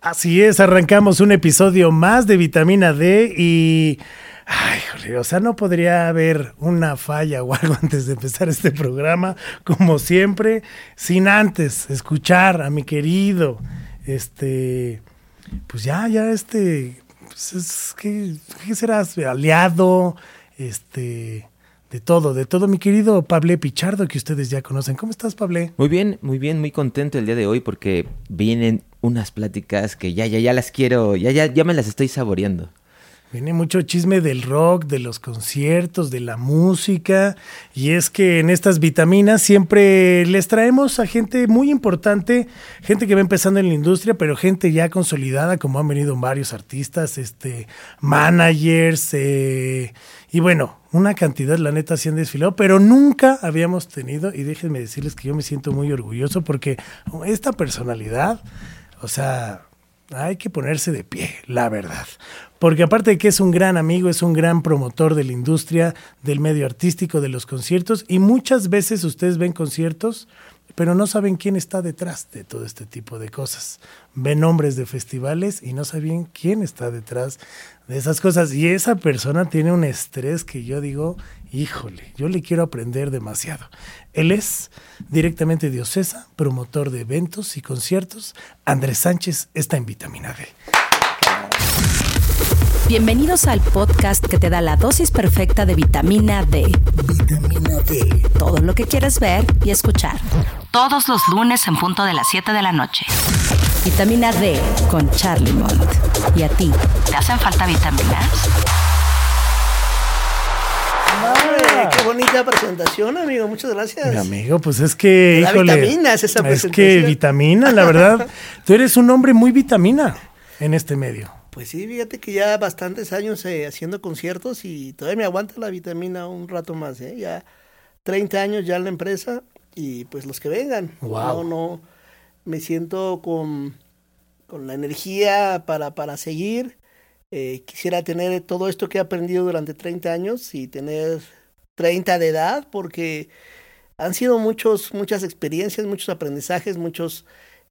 Así es, arrancamos un episodio más de vitamina D y... Ay, joder, o sea, no podría haber una falla o algo antes de empezar este programa, como siempre, sin antes escuchar a mi querido, este, pues ya, ya, este, pues es, ¿qué, qué serás? Aliado, este, de todo, de todo, mi querido Pablo Pichardo, que ustedes ya conocen. ¿Cómo estás, Pablo? Muy bien, muy bien, muy contento el día de hoy porque vienen unas pláticas que ya, ya, ya las quiero, ya, ya, ya me las estoy saboreando. Viene mucho chisme del rock, de los conciertos, de la música. Y es que en estas vitaminas siempre les traemos a gente muy importante, gente que va empezando en la industria, pero gente ya consolidada, como han venido varios artistas, este, managers, eh, y bueno, una cantidad, la neta, sí han desfilado, pero nunca habíamos tenido, y déjenme decirles que yo me siento muy orgulloso porque esta personalidad, o sea, hay que ponerse de pie, la verdad. Porque aparte de que es un gran amigo, es un gran promotor de la industria, del medio artístico, de los conciertos, y muchas veces ustedes ven conciertos, pero no saben quién está detrás de todo este tipo de cosas. Ven nombres de festivales y no saben quién está detrás de esas cosas. Y esa persona tiene un estrés que yo digo, híjole, yo le quiero aprender demasiado. Él es directamente de Ocesa, promotor de eventos y conciertos. Andrés Sánchez está en Vitamina D. Bienvenidos al podcast que te da la dosis perfecta de vitamina D. Vitamina D. Todo lo que quieres ver y escuchar. Todos los lunes en punto de las 7 de la noche. Vitamina D con Charlie Mont. ¿Y a ti? ¿Te hacen falta vitaminas? Ay, qué bonita presentación, amigo. Muchas gracias. Mi amigo, pues es que, Da híjole, vitaminas esa es que presentación. vitamina, la verdad. Tú eres un hombre muy vitamina en este medio. Pues sí, fíjate que ya bastantes años eh, haciendo conciertos y todavía me aguanta la vitamina un rato más, ¿eh? Ya 30 años ya en la empresa y pues los que vengan. Guau. No, no, me siento con, con la energía para, para seguir. Eh, quisiera tener todo esto que he aprendido durante 30 años y tener 30 de edad porque han sido muchos, muchas experiencias, muchos aprendizajes, muchos...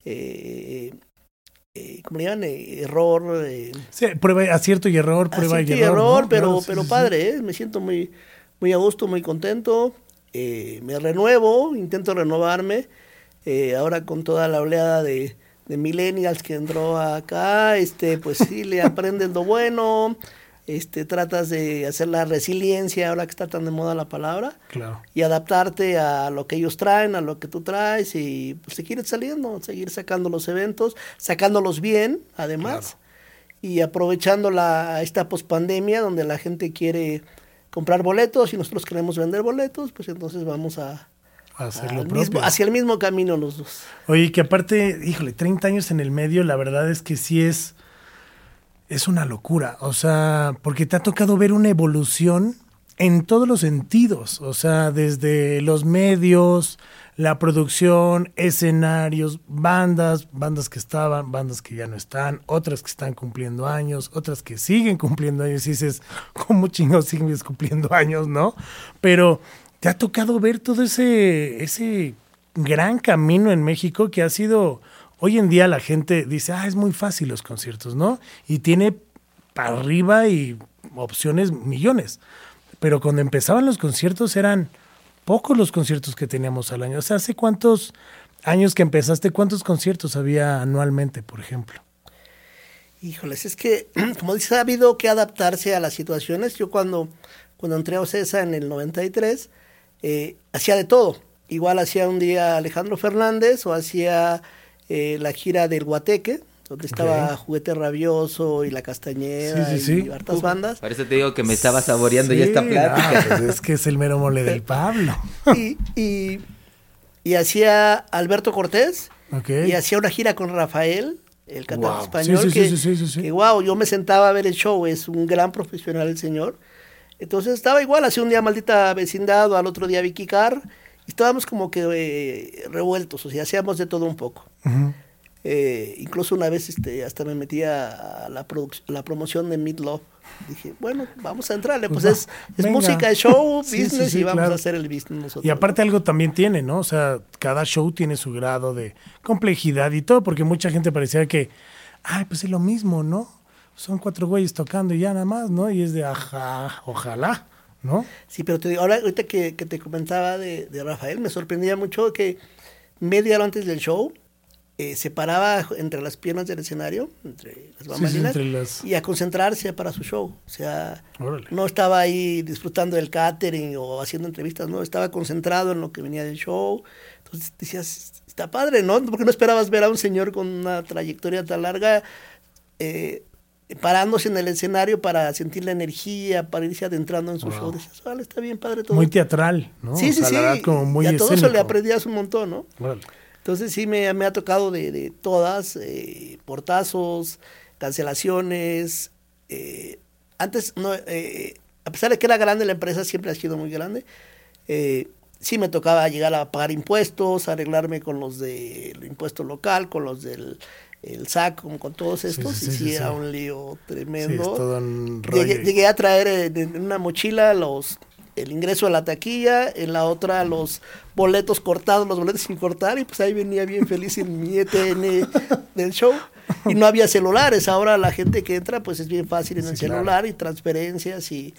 eh, eh, ¿cómo le llaman? Eh, error, eh, Sí, prueba, acierto y error, prueba acierto y error. error, ¿no? pero, pero sí, padre, ¿eh? me siento muy, muy a gusto, muy contento, me renuevo, intento renovarme, ahora con toda la oleada de, de millennials que entró acá, este, pues sí, le aprendes lo bueno, este, tratas de hacer la resiliencia, ahora que está tan de moda la palabra, Claro. y adaptarte a lo que ellos traen, a lo que tú traes y pues, seguir saliendo, seguir sacando los eventos, sacándolos bien, además, y aprovechando la, esta pospandemia donde la gente quiere comprar boletos y nosotros queremos vender boletos, pues entonces vamos a, hacer lo propio. mismo, hacia el mismo camino los dos. Oye, que aparte, híjole, 30 años en el medio, la verdad es que sí es, es una locura. O sea, porque te ha tocado ver una evolución en todos los sentidos. O sea, desde los medios, la producción, escenarios, bandas, bandas que estaban, bandas que ya no están, otras que están cumpliendo años, otras que siguen cumpliendo años. Y dices, ¿cómo chingados siguen cumpliendo años, no? Pero te ha tocado ver todo ese, ese gran camino en México que ha sido, hoy en día la gente dice, ah, es muy fácil los conciertos, ¿no? Y tiene para arriba y opciones millones. Pero cuando empezaban los conciertos eran pocos los conciertos que teníamos al año. O sea, ¿hace cuántos años que empezaste, cuántos conciertos había anualmente, por ejemplo? Híjoles, es que, como dices, ha habido que adaptarse a las situaciones. Yo cuando, cuando entré a Ocesa en el 93, eh, hacía de todo. Igual hacía un día Alejandro Fernández o hacía eh, la gira del Guateque, donde estaba. Juguete Rabioso y La Castañeda Sí, sí, sí. y hartas bandas. Por eso te digo que me estaba saboreando ya esta plática. no, pues es que es el mero mole del Pablo. Y, y, y hacía Alberto Cortés y hacía una gira con Rafael, el cantante Wow. español, Sí, sí, que, sí, sí, sí, sí. que, wow, yo me sentaba a ver el show, es un gran profesional el señor. Entonces estaba igual, hacía un día maldita vecindad, o al otro día Vicky Carr, y estábamos como que eh, revueltos, o sea, hacíamos de todo un poco. Eh, incluso una vez este, hasta me metí a la, la promoción de Love. Dije, bueno, vamos a entrarle, pues, pues es, es música, es show, business y vamos a hacer el business nosotros. Y aparte algo también tiene, ¿no? O sea, cada show tiene su grado de complejidad y todo, porque mucha gente parecía que, ay, pues es lo mismo, ¿no? Son cuatro güeyes tocando y ya nada más, ¿no? Y es de, ajá, ojalá. ¿No? Sí, pero te digo, ahora ahorita que, que te comentaba de, de Rafael, me sorprendía mucho que media hora antes del show, eh, se paraba entre las piernas del escenario, entre las bambalinas, y a concentrarse para su show. O sea, no estaba ahí disfrutando del catering o haciendo entrevistas, no, estaba concentrado en lo que venía del show. Entonces decías, está padre, ¿no? Porque no esperabas ver a un señor con una trayectoria tan larga eh, parándose en el escenario para sentir la energía, para irse adentrando en su show. Decías, vale, está bien padre todo. Muy teatral, ¿no? Sí, sí, sí. y a todo eso le aprendías un montón, ¿no? Entonces sí me, ha tocado de, todas, eh, portazos, cancelaciones. Eh, antes, no, eh, a pesar de que era grande la empresa, siempre ha sido muy grande. sí me tocaba llegar a pagar impuestos, arreglarme con los del impuesto local, con los del el SAC, con todos estos, y sí, era un lío tremendo. Llegué, llegué, a traer en una mochila los el ingreso a la taquilla, en la otra los boletos cortados, los boletos sin cortar, y pues ahí venía bien feliz en mi ETN del show. Y no había celulares, ahora la gente que entra pues es bien fácil en el celular y transferencias y,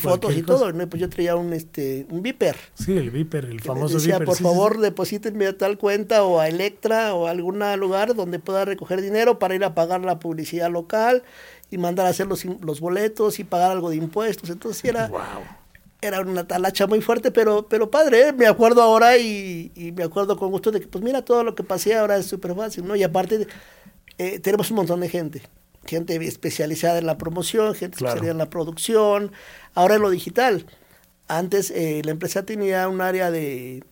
fotos y todo. Pues yo traía un este un Viper. Sí, el Viper, el famoso decía, Viper. por favor, deposítenme a tal cuenta o a Electra o a algún lugar donde pueda recoger dinero para ir a pagar la publicidad local y mandar a hacer los, los boletos y pagar algo de impuestos. Entonces era era una talacha muy fuerte, pero, pero padre, ¿eh? me acuerdo ahora y, me acuerdo con gusto de que, pues mira, todo lo que pasé ahora es súper fácil, ¿no? Y aparte, eh, tenemos un montón de gente, gente especializada en la promoción, gente especializada en la producción, ahora en lo digital. Antes eh, la empresa tenía un área de,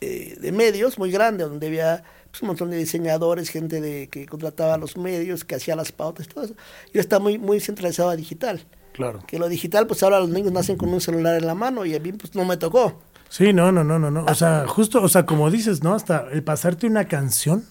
de medios muy grande, donde había pues, un montón de diseñadores, gente de, que contrataba los medios, que hacía las pautas, todo eso. Y está muy, muy centralizado a digital. Claro. Que lo digital, pues ahora los niños nacen con un celular en la mano y a mí pues no me tocó. Sí, no, no, no, no, no. O sea, justo, o sea, como dices, ¿no? Hasta el pasarte una canción.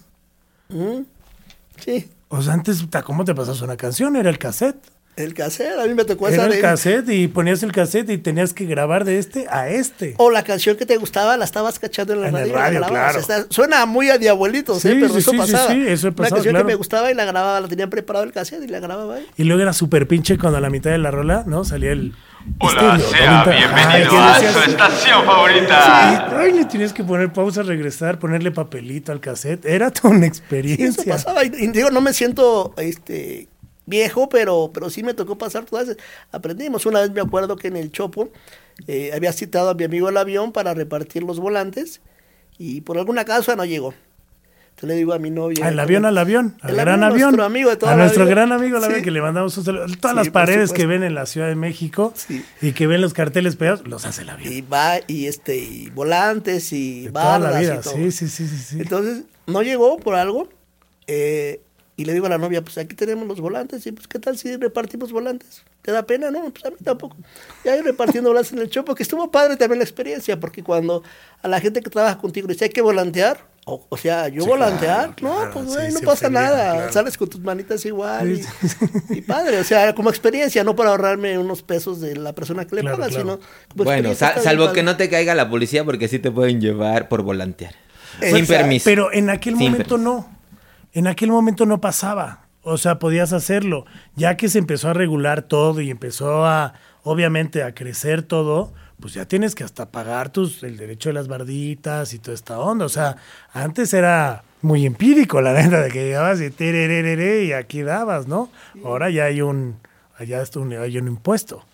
Sí. O sea, antes, ¿cómo te pasas una canción? Era el cassette. El cassette, a mí me tocó Era el cassette y ponías el cassette y tenías que grabar de este a este. O la canción que te gustaba la estabas cachando en la en radio. El radio claro. suena muy a diabuelitos, ¿eh? pero eso pasaba. Sí, eso pasaba, Una canción que me gustaba y la grababa, la tenían preparado el cassette y la grababa ahí. Y luego era súper pinche cuando a la mitad de la rola, ¿no? Salía el... Hola, sea bienvenido a su estación favorita. Ay, le tienes que poner pausa, regresar, ponerle papelito al cassette. Era toda una experiencia. eso pasaba. Y, digo, no me siento este viejo, pero, pero sí me tocó pasar todas. Aprendimos. Una vez me acuerdo que en el Chopo eh, había citado a mi amigo el avión para repartir los volantes y por alguna causa no llegó. Entonces le digo a mi novia. Al avión, al avión, al gran avión. Nuestro amigo de toda a nuestro gran amigo, la que le mandamos un saludo. Todas las paredes que ven en la Ciudad de México y que ven los carteles pegados, los hace el avión. Y va, y este, y volantes y barras y todo. Sí, sí, sí, sí, Entonces, no llegó por algo. Eh, y le digo a la novia, pues aquí tenemos los volantes, y pues qué tal si repartimos volantes. ¿Te da pena? No, pues a mí tampoco. Y ahí repartiendo volantes en el show, porque estuvo padre también la experiencia, porque cuando a la gente que trabaja contigo le dice hay que volantear, o, sea, yo volantear, no, pues güey, no pasa nada, sales con tus manitas igual y, padre, o sea, como experiencia, no para ahorrarme unos pesos de la persona que le paga, sino Bueno, salvo que no te caiga la policía porque sí te pueden llevar por volantear. Sin permiso. Pero en aquel momento no. En aquel momento no pasaba. O sea, podías hacerlo. Ya que se empezó a regular todo y empezó a, obviamente, a crecer todo, pues ya tienes que hasta pagar tus, el derecho de las barditas y toda esta onda. O sea, antes era muy empírico, la neta, de que llegabas y y aquí dabas, ¿no? Ahora ya hay un, allá hay un impuesto.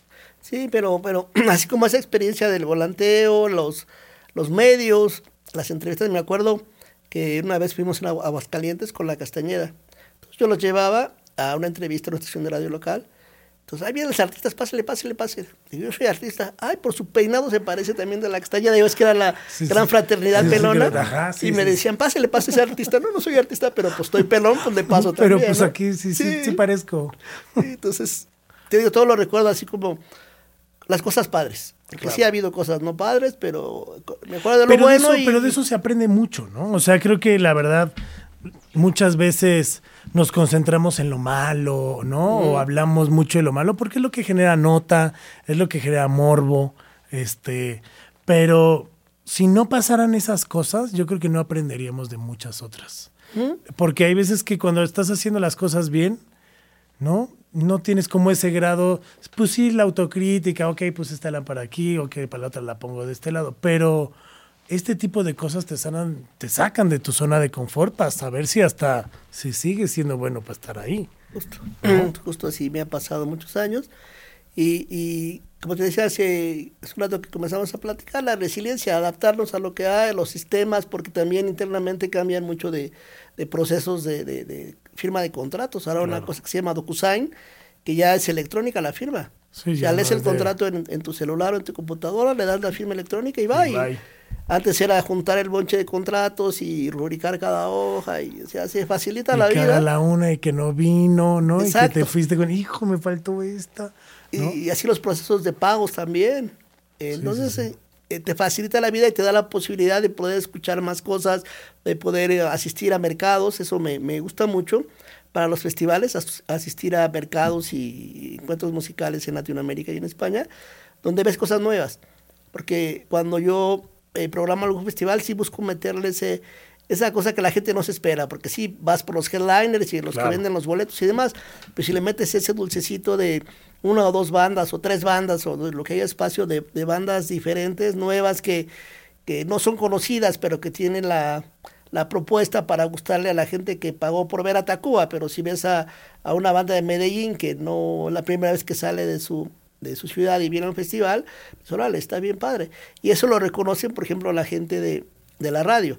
Sí, pero, pero así como esa experiencia del volanteo, los, los medios, las entrevistas, me acuerdo que una vez fuimos a Aguascalientes con la Castañeda. Entonces yo los llevaba a una entrevista en una estación de radio local. Entonces, ahí vienen los artistas, pásale, pásale, pásale. Y yo soy artista. Ay, por su peinado se parece también de la Castañeda. Yo es que era la gran fraternidad pelona. y me decían, pásale, pásale, ese artista. No, no soy artista, pero pues estoy pelón, pues le paso también. Pero pues aquí sí, sí, sí, parezco. entonces, te digo, todo lo recuerdo así como las cosas padres. Que sí ha habido cosas no padres, pero me acuerdo de lo pero bueno. De eso, Pero de eso se aprende mucho, ¿no? O sea, creo que la verdad, muchas veces nos concentramos en lo malo, ¿no? O hablamos mucho de lo malo porque es lo que genera nota, es lo que genera morbo, este, pero si no pasaran esas cosas, yo creo que no aprenderíamos de muchas otras. Porque hay veces que cuando estás haciendo las cosas bien, ¿no? No tienes como ese grado, pues sí, la autocrítica, ok, pues esta lámpara aquí, ok, para la otra la pongo de este lado, pero este tipo de cosas te, sanan, te sacan de tu zona de confort para saber si hasta si sigue siendo bueno para estar ahí. Justo, justo así me ha pasado muchos años. Y, y como te decía hace, un rato que comenzamos a platicar, la resiliencia, adaptarnos a lo que hay, los sistemas, porque también internamente cambian mucho de, de procesos de, de, firma de contratos. Ahora una cosa que se llama DocuSign, que ya es electrónica la firma. Sí, ya lees el contrato en, en, tu celular o en tu computadora, le das la firma electrónica y va. Y, antes era juntar el bonche de contratos y rubricar cada hoja y o sea, se facilita la vida. la una y que no vino, ¿no? Y que te fuiste con, hijo, me faltó esta. Y, así los procesos de pagos también. Entonces eh, eh, te facilita la vida y te da la posibilidad de poder escuchar más cosas, de poder eh, asistir a mercados, eso me, me gusta mucho. Para los festivales, asistir a mercados y encuentros musicales en Latinoamérica y en España, donde ves cosas nuevas. Porque cuando yo eh, algún festival, sí busco meterle ese, esa cosa que la gente no se espera, porque sí vas por los headliners y los que venden los boletos y demás, pero si le metes ese dulcecito de una o dos bandas o tres bandas o lo que haya espacio de, bandas diferentes, nuevas, que, que, no son conocidas, pero que tienen la, la, propuesta para gustarle a la gente que pagó por ver a Tacuba, pero si ves a, a una banda de Medellín que no la primera vez que sale de su de su ciudad y viene a un festival, pues órale, está bien padre. Y eso lo reconocen, por ejemplo, la gente de, de la radio,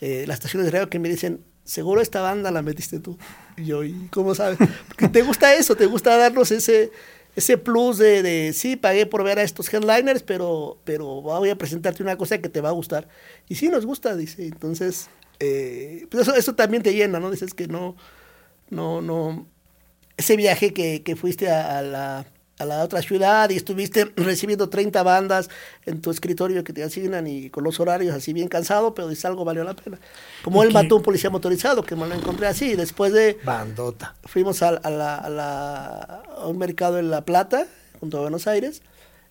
eh, las estaciones de radio que me dicen, seguro esta banda la metiste tú. Y yo, ¿y cómo sabes? Porque te gusta eso, te gusta darnos ese, ese plus de, de, sí, pagué por ver a estos headliners, pero, pero voy a presentarte una cosa que te va a gustar. Y sí, nos gusta, dice. Entonces, eh, pues eso, eso también te llena, ¿no? Dices que no, no, no. Ese viaje que, que fuiste a la a la otra ciudad y estuviste recibiendo 30 bandas en tu escritorio que te asignan y con los horarios así bien cansado, pero dice algo valió la pena. Como él mató a un policía motorizado, que me lo encontré así, después de... Bandota. Fuimos a, a, la, a, la, a un mercado en La Plata, junto a Buenos Aires,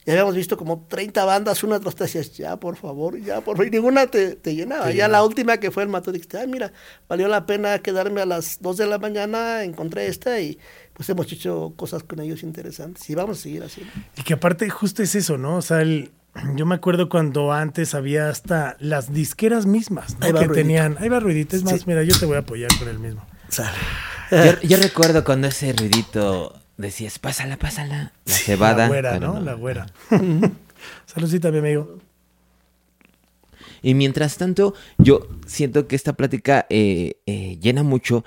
y habíamos visto como 30 bandas, una tras decías, ya, por favor, ya, por favor, y ninguna te, te llenaba. ya la última que fue el mató, dijiste, ay, mira, valió la pena quedarme a las 2 de la mañana, encontré esta y pues hemos hecho cosas con ellos interesantes y vamos a seguir así. Y que aparte justo es eso, ¿no? O sea, el, yo me acuerdo cuando antes había hasta las disqueras mismas, ¿no? que tenían, ahí va ruidito, es más, mira, yo te voy a apoyar con el mismo. Yo, recuerdo cuando ese ruidito decías, pásala, pásala, la cebada. La güera, ¿no? La güera. Saludcita, mi amigo. Y mientras tanto, yo siento que esta plática eh, eh, llena mucho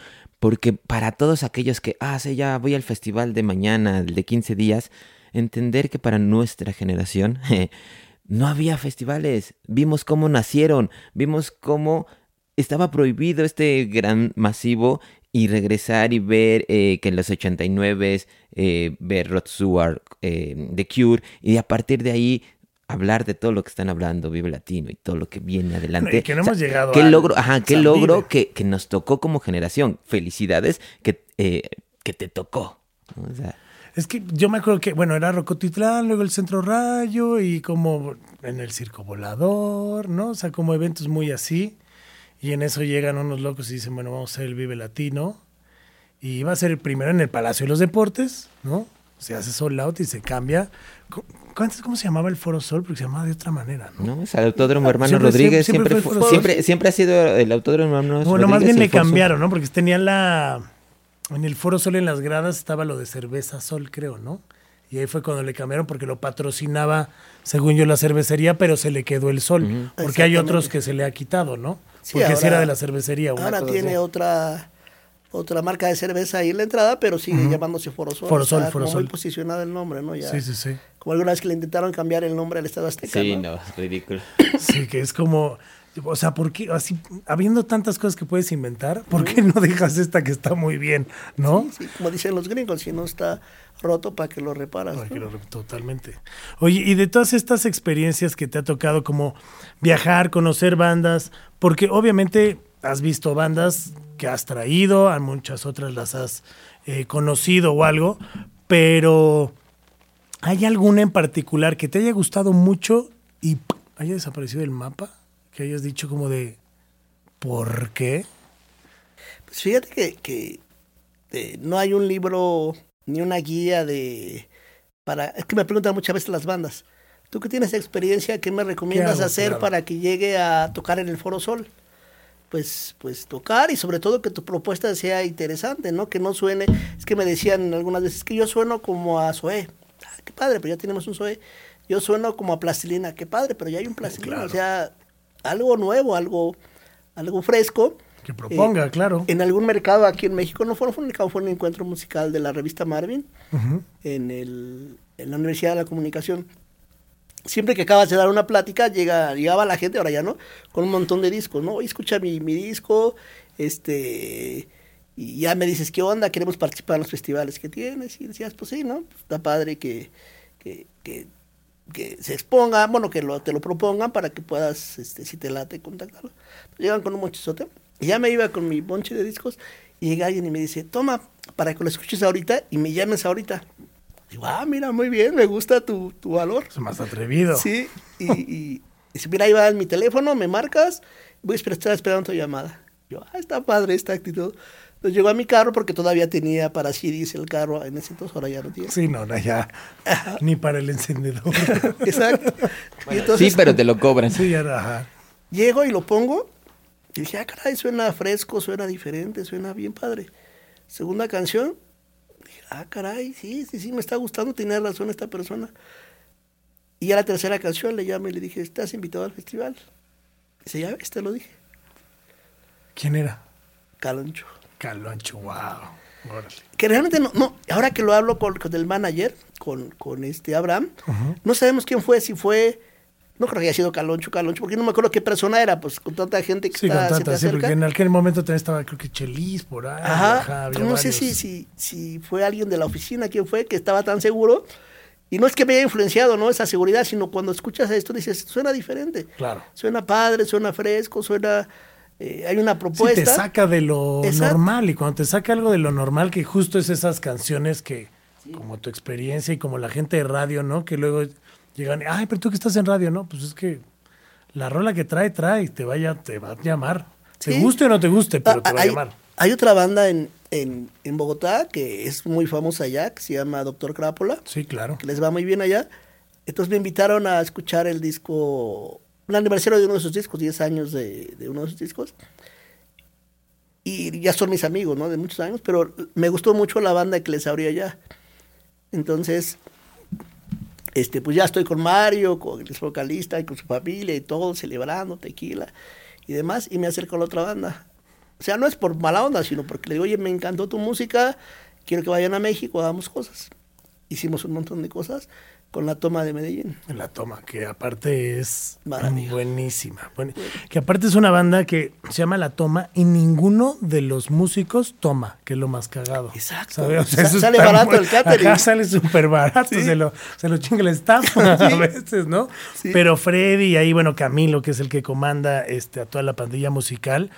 porque para todos aquellos que, ah, sí, ya voy al festival de mañana, el de 15 días, entender que para nuestra generación no había festivales. Vimos cómo nacieron, vimos cómo estaba prohibido este gran masivo y regresar y ver eh, que en los 89 eh, ver Rod eh, The Cure, y a partir de ahí hablar de todo lo que están hablando Vive Latino y todo lo que viene adelante. que no hemos llegado qué logro, ajá, qué logro que, que, nos tocó como generación. Felicidades que, eh, que te tocó. es que yo me acuerdo que, bueno, era Rocotitlán, luego el Centro Rayo y como en el Circo Volador, ¿no? O sea, como eventos muy así. Y en eso llegan unos locos y dicen, bueno, vamos a hacer el Vive Latino. Y va a ser el primero en el Palacio de los Deportes, ¿no? Se hace sold out y se cambia ¿Cómo se llamaba el Foro Sol? Porque se llamaba de otra manera, ¿no? No, es el Autódromo Hermano Rodríguez. Siempre, siempre, siempre, ha sido el Autódromo Hermano Rodríguez. Bueno, más bien le cambiaron, ¿no? Porque tenían la... En el Foro Sol en las gradas estaba lo de cerveza Sol, creo, ¿no? Y ahí fue cuando le cambiaron porque lo patrocinaba, según yo, la cervecería, pero se le quedó el sol. Porque hay otros que se le ha quitado, ¿no? porque si era de la cervecería. ahora tiene otra otra marca de cerveza ahí en la entrada, pero sigue llamándose Forosol. Forosol, o Forosol. Muy posicionado el nombre, ¿no? Ya, sí, sí, sí. Como alguna vez que le intentaron cambiar el nombre al Estado Azteca. Sí, no, es ridículo. Sí, que es como, o sea, ¿por qué, así, habiendo tantas cosas que puedes inventar, ¿por qué no dejas esta que está muy bien, no? Sí, como dicen los gringos, si no está roto, ¿para que lo reparas? Para que lo, totalmente. Oye, y de todas estas experiencias que te ha tocado, como viajar, conocer bandas, porque obviamente has visto bandas que has traído, a muchas otras las has eh, conocido o algo, pero ¿hay alguna en particular que te haya gustado mucho y haya desaparecido del mapa? Que hayas dicho como de, ¿por qué? Pues fíjate que, que eh, no hay un libro ni una guía de... para Es que me preguntan muchas veces las bandas. Tú que tienes experiencia, ¿qué me recomiendas hacer para que llegue a tocar en el Foro Sol? Pues, pues tocar y sobre todo que tu propuesta sea interesante, ¿no? Que no suene, es que me decían algunas veces que yo sueno como a Zoé. Ah, qué padre, pero ya tenemos un Zoé. Yo sueno como a plastilina, qué padre, pero ya hay un plastilina, o sea, algo nuevo, algo, algo fresco. Que proponga, Eh, claro. En algún mercado aquí en México, no fue, un mercado, fue un encuentro musical de la revista Marvin Ujú. en, el, en la Universidad de la Comunicación. Siempre que acabas de dar una plática, llega, llegaba la gente, ahora ya no, con un montón de discos, ¿no? Escucha mi, mi disco, este, y ya me dices, ¿qué onda? Queremos participar en los festivales que tienes. Y decías, pues sí, ¿no? Pues está padre que, que, que, se exponga, bueno, que lo, te lo propongan para que puedas, este, si te late, contactarlo. Llegan con un monchezote. Y ya me iba con mi bonche de discos y llega alguien y me dice, toma, para que lo escuches ahorita y me llames ahorita. Digo, ah, mira, muy bien, me gusta tu, tu valor. Es más atrevido. Sí, y, y dice, mira, ahí va mi teléfono, me marcas, voy a esperar, estar esperando tu llamada. Yo, ah, está padre esta actitud. Entonces llegó a mi carro porque todavía tenía para CDs el carro en ese entonces, ahora ya no tiene. Sí, no, no, ya. Ni para el encendedor. Exacto. Y entonces, sí, pero te lo cobran. sí, ya, ajá. Llego y lo pongo y dije, ah, caray, suena fresco, suena diferente, suena bien padre. Segunda canción, ah, caray, sí, sí, sí, me está gustando, tiene razón esta persona. Y a la tercera canción le llamé y le dije, ¿estás invitado al festival? Dice, ya ves, te lo dije. ¿Quién era? Caloncho. Caloncho, wow. Órale. Que realmente no, no, ahora que lo hablo con, con el manager, con, con este Abraham, no sabemos quién fue, si fue, no creo que haya sido Caloncho, Caloncho, porque no me acuerdo qué persona era, pues con tanta gente que Sí, con está, se te tanta, sí, porque en aquel momento también estaba, creo que Chelis por ahí. Ajá, había no sé si, si, si fue alguien de la oficina, quién fue, que estaba tan seguro. Y no es que me haya influenciado, ¿no? Esa seguridad, sino cuando escuchas esto dices, suena diferente. Claro. Suena padre, suena fresco, suena... eh, hay una Sí, propuesta. te saca de lo Exacto. normal y cuando te saca algo de lo normal, que justo es esas canciones que, como tu experiencia y como la gente de radio, ¿no? Que luego llegan, ay, pero tú que estás en radio, ¿no? Pues es que la rola que trae, trae, te, vaya, te va a llamar. Te guste o no te guste, pero Ah, te va a llamar. hay otra banda en, en, en Bogotá que es muy famosa allá, que se llama Doctor Crápula, Sí, claro. que les va muy bien allá. Entonces me invitaron a escuchar el disco, el aniversario de uno de sus discos, 10 años de, de uno de sus discos. Y ya son mis amigos, ¿no? De muchos años, pero me gustó mucho la banda que les abría allá. Entonces, este, pues ya estoy con Mario, con el vocalista y con su familia y todo, celebrando, tequila y demás, y me acerco a la otra banda. O sea, no es por mala onda, sino porque le digo, oye, me encantó tu música, quiero que vayan a México, hagamos cosas. Hicimos un montón de cosas con la toma de Medellín. La toma, que aparte es buenísima. Buen- que aparte es una banda que se llama La Toma y ninguno de los músicos toma, que es lo más cagado. Exacto. ¿sabes? O sea, Sa- eso sale barato el catering. Ajá, sale súper barato, Sí. se, lo, se lo chinga el staff a veces, ¿no? Sí. Pero Freddy y ahí, bueno, Camilo, que es el que comanda este, a toda la pandilla musical.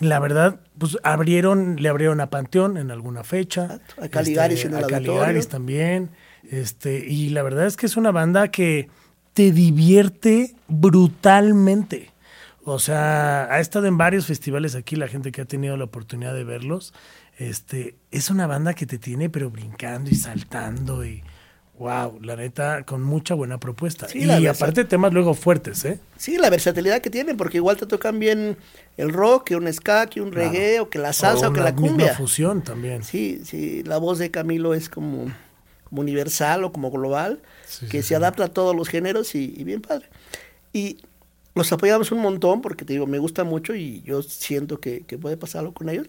La verdad, pues abrieron, le abrieron a Panteón en alguna fecha. A Caligaris en el a auditorio. Caligaris también. Este, y la verdad es que es una banda que te divierte brutalmente. O sea, ha estado en varios festivales aquí, la gente que ha tenido la oportunidad de verlos. Este, es una banda que te tiene pero brincando y saltando y wow, la neta, con mucha buena propuesta. Sí, y aparte temas luego fuertes, ¿eh? Sí, la versatilidad que tienen, porque igual te tocan bien el rock, que un ska, que un reggae, o que la salsa, o, que una la cumbia. fusión también. Sí, sí, la voz de Camilo es como, como universal o como global, Sí, que sí, se sí. adapta a todos los géneros y, y bien padre. Y los apoyamos un montón porque te digo, me gusta mucho y yo siento que, que puede pasar algo con ellos.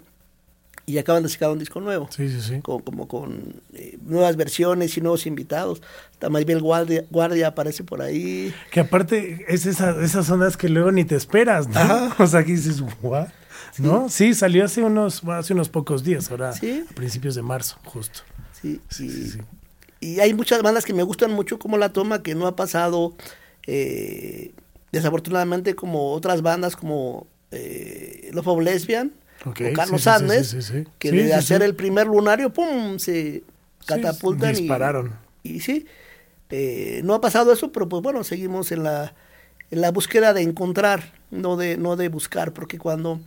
Y acaban de sacar un disco nuevo, Sí, sí, sí. con- como con eh, nuevas versiones y nuevos invitados. Hasta Maribel Guardia, Guardia aparece por ahí. Que aparte es esa, esas ondas que luego ni te esperas, ¿no? Ajá. O sea, que dices, ¿what? ¿No? Sí, salió hace unos, hace unos pocos días, ahora Sí. a principios de marzo, justo. Sí, Sí, sí, sí. Y hay muchas bandas que me gustan mucho como La Toma, que no ha pasado eh, desafortunadamente como otras bandas como eh, Love of Lesbian, o Carlos sí, sí, sí, que de hacer el primer lunario, ¡pum! se catapultan y- dispararon. Y, sí, eh, no ha pasado eso, pero pues bueno, seguimos en la, en la búsqueda de encontrar, no de, no de buscar, porque cuando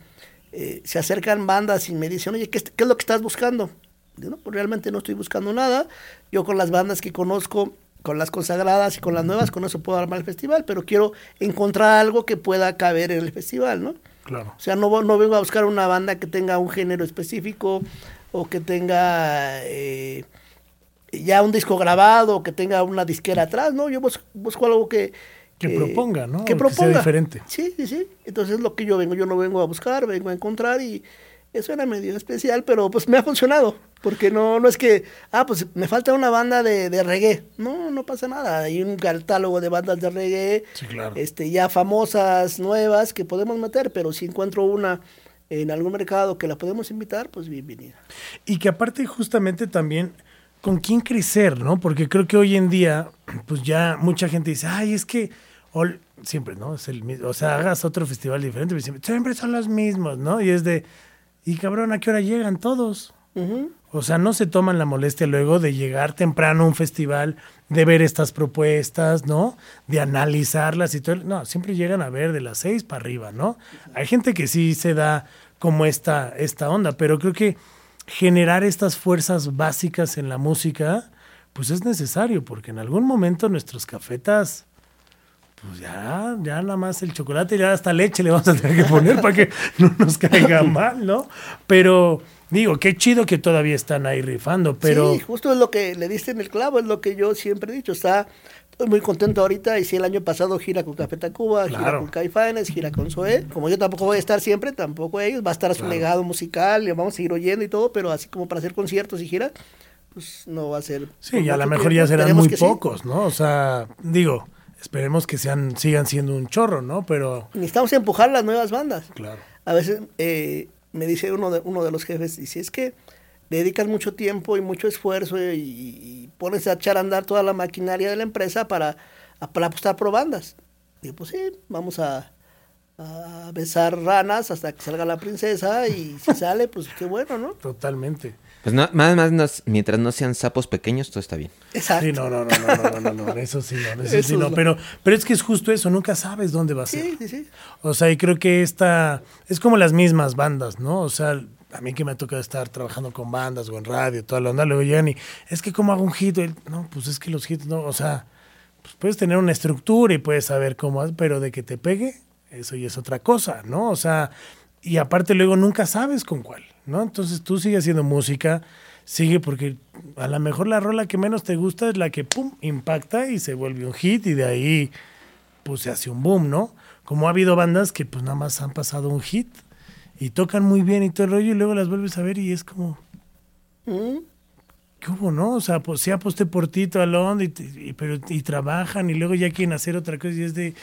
eh, se acercan bandas y me dicen, oye, ¿qué, qué es lo que estás buscando? Digo, no, pues realmente no estoy buscando nada. Yo con las bandas que conozco, con las consagradas y con las nuevas, con eso puedo armar el festival, pero quiero encontrar algo que pueda caber en el festival, ¿no? Claro. O sea, no, no vengo a buscar una banda que tenga un género específico o que tenga eh, ya un disco grabado o que tenga una disquera atrás, ¿no? Yo bus- busco algo que... Que proponga, ¿no? Que Que sea proponga. diferente. Sí, sí, sí. Entonces es lo que yo vengo. Yo no vengo a buscar, vengo a encontrar y eso era medio especial, pero pues me ha funcionado. Porque no, no es que, ah, pues me falta una banda de, de reggae. No, no pasa nada. Hay un catálogo de bandas de reggae Sí, claro. este, ya famosas, nuevas, que podemos meter, pero si encuentro una en algún mercado que la podemos invitar, pues bienvenida. Y que aparte justamente también con quién crecer, ¿no? Porque creo que hoy en día, pues ya mucha gente dice, ay, es que siempre, ¿no? Es el mismo, o sea, hagas otro festival diferente, siempre, siempre son los mismos, ¿no? Y es de, y cabrón, ¿a qué hora llegan todos? O sea, no se toman la molestia luego de llegar temprano a un festival, de ver estas propuestas, ¿no? De analizarlas y todo. No, siempre llegan a ver de las seis para arriba, ¿no? Hay gente que sí se da como esta, esta onda, pero creo que generar estas fuerzas básicas en la música, pues es necesario, porque en algún momento nuestros cafetas, pues ya, ya nada más el chocolate y ya hasta leche le vamos a tener que poner para que no nos caiga mal, ¿no? Pero digo, qué chido que todavía están ahí rifando, pero Sí, justo es lo que le diste en el clavo, es lo que yo siempre he dicho. Está estoy muy contento ahorita. Y si el año pasado gira con Café Tacuba, gira con Caifanes, gira con Zoé. Como yo tampoco voy a estar siempre, tampoco ellos. Va a estar su legado musical, le vamos a seguir oyendo y todo, pero así como para hacer conciertos y gira, pues no va a ser. sí, y a lo mejor tiempo. ya serán Esperemos muy sí. pocos, ¿no? O sea, digo, esperemos que sean, sigan siendo un chorro, ¿no? Pero, Necesitamos empujar las nuevas bandas. claro. A veces eh, me dice uno de, uno de los jefes, dice, es que dedicas mucho tiempo y mucho esfuerzo y, y pones a echar a andar toda la maquinaria de la empresa para, para apostar por bandas. Digo, pues sí, vamos a, a besar ranas hasta que salga la princesa y si sale, pues qué bueno, ¿no? Totalmente. Pues no, más, más mientras no sean sapos pequeños, todo está bien. Exacto. Sí, no, no, no, no, no, no, no, no, eso sí, no, eso Eso sí, es no, lo- pero, pero es que es justo eso, nunca sabes dónde va a ser. Sí, sí, sí. O sea, y creo que esta es como las mismas bandas, ¿no? O sea, a mí que me ha tocado estar trabajando con bandas o en radio, toda la onda, luego llegan y es que cómo hago un hit, El- no, pues es que los hits no, o sea, pues puedes tener una estructura y puedes saber cómo, haz- pero de que te pegue, eso ya es otra cosa, ¿no? O sea, y aparte luego nunca sabes con cuál, ¿no? Entonces tú sigues haciendo música, sigue porque a lo mejor la rola que menos te gusta es la que, pum, impacta y se vuelve un hit y de ahí pues se hace un boom, ¿no? Como ha habido bandas que pues nada más han pasado un hit y tocan muy bien y todo el rollo y luego las vuelves a ver y es como, Mm. ¿qué hubo, no? O sea, pues sí aposté por ti onda y, y- pero, y trabajan y luego ya quieren hacer otra cosa y es de,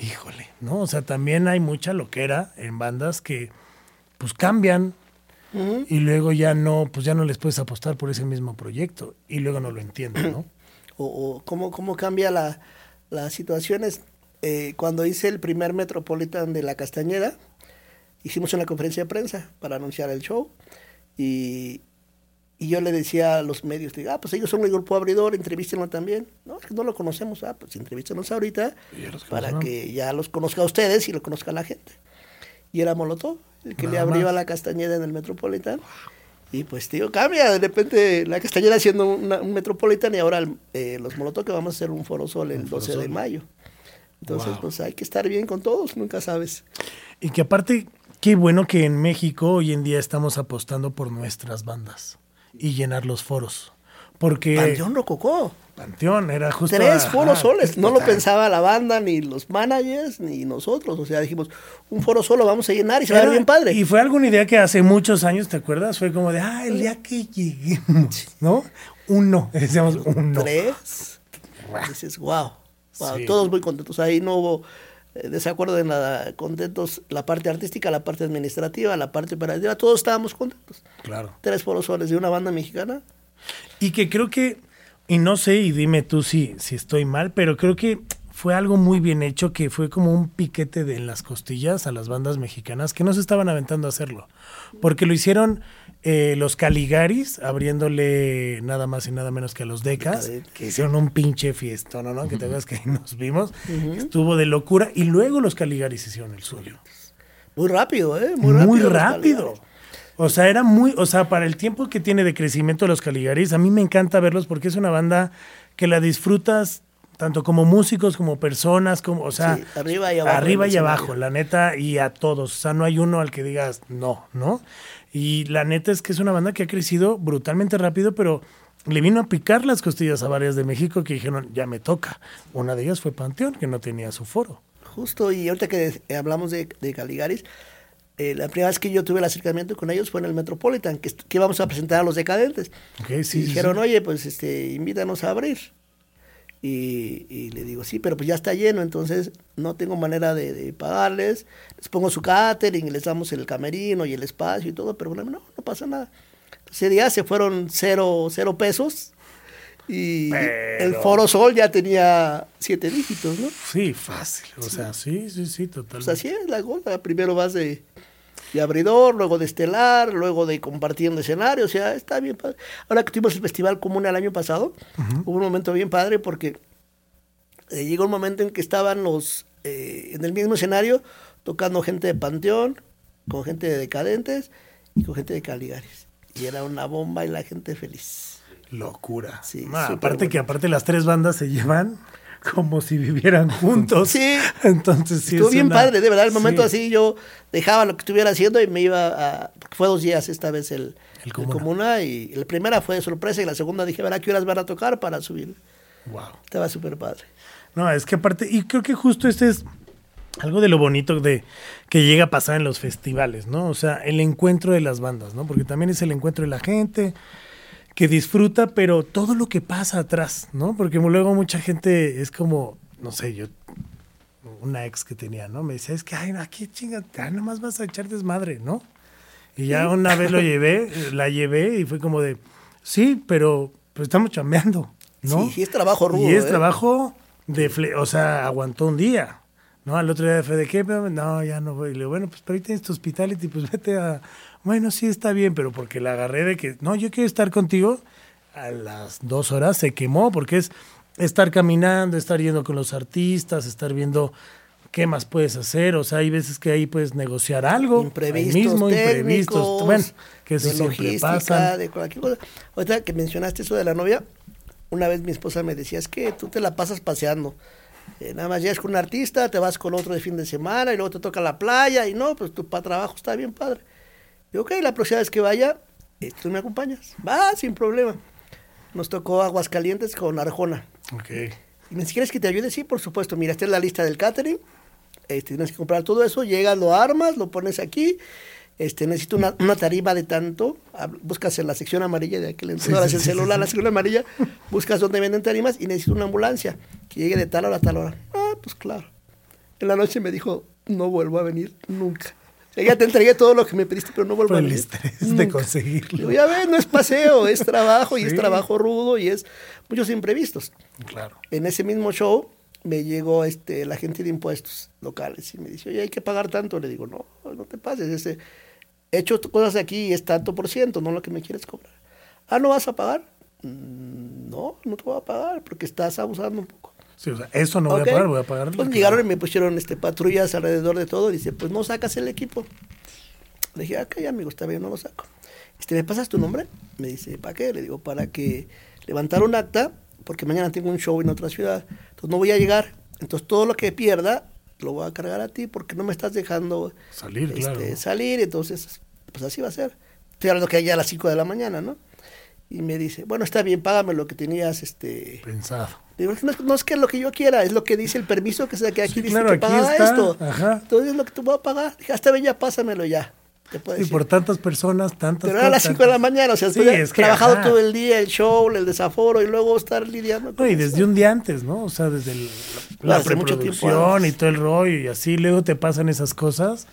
híjole, ¿no? O sea, también hay mucha loquera en bandas que pues cambian Y luego ya no, pues ya no les puedes apostar por ese mismo proyecto y luego no lo entienden, ¿no? o, o cómo, cómo cambia la, las situaciones. Eh, cuando hice el primer Metropolitan de la Castañeda, hicimos una conferencia de prensa para anunciar el show y, y yo le decía a los medios, ah, pues ellos son el grupo abridor, entrevístenlo también. No, es que no lo conocemos, ah, pues entrevístenos ahorita para que ya los conozca a ustedes y lo conozca la gente. Y era Molotov, el que le abrió más. a la Castañeda en el Metropolitan. Y pues, tío, cambia. De repente la Castañeda haciendo una- un Metropolitan y ahora eh, los Molotov que vamos a hacer un Foro Sol el 12 de mayo. Entonces, Wow. pues hay que estar bien con todos, nunca sabes. Y que aparte, qué bueno que en México hoy en día estamos apostando por nuestras bandas y llenar los foros. Porque Panteón Rococó. Panteón era justo... Tres foros soles. No lo pensaba la banda, ni los managers, ni nosotros. O sea, dijimos, un foro solo vamos a llenar y se va a ver bien padre. Y fue alguna idea que hace muchos años, ¿te acuerdas? Fue como de, ah, el día que lleguemos, ¿no? Uno, decíamos uno. Tres. Dices, wow. wow, Sí. Todos muy contentos. Ahí no hubo eh, desacuerdo en nada. Contentos la parte artística, la parte administrativa, la parte operativa. Todos estábamos contentos. Claro. Tres foros soles de una banda mexicana. Y que creo que, y no sé, y dime tú si, si estoy mal, pero creo que fue algo muy bien hecho, que fue como un piquete de en las costillas a las bandas mexicanas que no se estaban aventando a hacerlo. Porque lo hicieron eh, los Caligaris, abriéndole nada más y nada menos que a los Decas, que hicieron un pinche fiestón, ¿no? Que te veas que ahí nos vimos. Estuvo de locura. Y luego los Caligaris hicieron el suyo. Muy rápido, ¿eh? Muy rápido. Muy rápido. O sea, era muy, o sea, para el tiempo que tiene de crecimiento los Caligaris, a mí me encanta verlos porque es una banda que la disfrutas tanto como músicos, como personas, como, o sea, Sí, arriba y abajo arriba y abajo, la neta, y a todos. O sea, no hay uno al que digas no, ¿no? Y la neta es que es una banda que ha crecido brutalmente rápido, pero le vino a picar las costillas a varias de México que dijeron, ya me toca. Una de ellas fue Panteón, que no tenía su foro. Justo, y ahorita que hablamos de, de Caligaris, eh, la primera vez que yo tuve el acercamiento con ellos fue en el Metropolitan, que, que íbamos a presentar a los decadentes. Ok, y sí, sí, dijeron, sí. oye, pues este, invítanos a abrir. Y, y le digo, sí, pero pues ya está lleno, entonces no tengo manera de, de pagarles. Les pongo su catering, les damos el camerino y el espacio y todo, pero no, no pasa nada. Ese día se fueron cero, cero pesos y el Foro Sol ya tenía siete dígitos, ¿no? Sí, fácil. O sea, sí, sí, sí, Pues totalmente. así es la cosa. Primero vas de, de abridor, luego de estelar, luego de compartiendo escenario. O sea, está bien padre. Ahora que tuvimos el Festival Común el año pasado, hubo un momento bien padre porque eh, llegó un momento en que estaban los eh, en el mismo escenario tocando gente de Panteón, con gente de Decadentes y con gente de Caligaris. Y era una bomba y la gente feliz. Locura. Sí, aparte bueno. que aparte las tres bandas se llevan como si vivieran juntos. Sí. Entonces sí Estuvo es bien una- padre, de verdad. El momento sí. así yo dejaba lo que estuviera haciendo y me iba a. porque fue dos días esta vez el, El comuna. y la primera fue de sorpresa y la segunda dije, verá qué horas van a tocar para subir. Wow. Estaba súper padre. No, es que aparte, y creo que justo este es algo de lo bonito de que llega a pasar en los festivales, ¿no? O sea, el encuentro de las bandas, ¿no? Porque también es el encuentro de la gente que disfruta, pero todo lo que pasa atrás, ¿no? Porque luego mucha gente es como, no sé, yo una ex que tenía, ¿no? Me decía, es que, ay, aquí chinga, nomás vas a echar desmadre, ¿no? Y ya una vez lo llevé, la llevé y fue como de, sí, pero pues estamos chambeando, ¿no? Sí, sí, es trabajo rudo. Y es ¿eh? trabajo de, fle- o sea, aguantó un día. ¿No? Al otro día fue de qué, no, ya no voy. Y le digo, bueno, pues pero ahí tienes tu hospitality, pues vete a. Bueno, sí está bien, pero porque la agarré de que, no, yo quiero estar contigo. A las dos horas se quemó, porque es estar caminando, estar yendo con los artistas, estar viendo qué más puedes hacer. O sea, hay veces que ahí puedes negociar algo. ahí Imprevistos, mismo, imprevistos. Bueno, que eso de siempre pasa. de cualquier cosa. Ahorita que mencionaste eso de la novia, una vez mi esposa me decía, es que tú te la pasas paseando. Eh, nada más llegas con un artista, te vas con otro de fin de semana y luego te toca la playa y no, pues tu pa trabajo está bien padre. Digo, ok, la próxima vez que vaya, eh, tú me acompañas. Va, sin problema. Nos tocó Aguascalientes con Arjona. Ok. Y me ¿quieres que te ayude? Sí, por supuesto. Mira, esta es la lista del catering. Este, tienes que comprar todo eso. Llegas, lo armas, lo pones aquí. Este, necesito una, una tarima de tanto. Buscas en la sección amarilla de aquel entonces, Sí, sí, el sí, celular, la sección amarilla. Buscas dónde venden tarimas y necesito una ambulancia que llegue de tal hora a tal hora. Ah, pues claro. En la noche me dijo, no vuelvo a venir nunca. Ya te entregué todo lo que me pediste, pero no vuelvo Por a el venir. estrés de conseguirlo. Ya ves, no es paseo, es trabajo y es trabajo rudo y es muchos imprevistos Claro. en ese mismo show me llegó este la gente de impuestos locales y me dice, oye, hay que pagar tanto. Le digo, no, no te pases, ese, he hecho cosas aquí y es tanto por ciento, no lo que me quieres cobrar. Ah, ¿no vas a pagar? "Mm, No, no te voy a pagar porque estás abusando un poco. Sí, o sea, eso no voy a pagar, voy a pagar. Pues llegaron y me pusieron este, patrullas alrededor de todo. Y dice, pues no sacas el equipo. Le dije, ok, amigo, está bien, no lo saco. Este, ¿me pasas tu nombre? Me dice, ¿para qué? Le digo, para que levantar un acta, porque mañana tengo un show en otra ciudad. Entonces no voy a llegar. Entonces todo lo que pierda lo voy a cargar a ti porque no me estás dejando Salir, este, claro. salir. Entonces, pues así va a ser. Estoy hablando que ya a las 5 de la mañana, ¿no? Y me dice, bueno, está bien, págame lo que tenías, este... Pensado. Digo, no, es- no es que lo que yo quiera, es lo que dice el permiso que, que aquí Sí, dice claro, que paga esto. ajá. Entonces es lo que tú vas a pagar. Dije, hasta bien, ya pásamelo ya. Te puedo Y decir. por tantas personas, tantas Pero era a las 5 de la mañana, o sea, Sí, es que, trabajado ajá. todo el día, el show, el desaforo, y luego estar lidiando con No, y eso. desde un día antes, ¿no? O sea, desde el- la preproducción y todo el rollo y así, luego te pasan esas cosas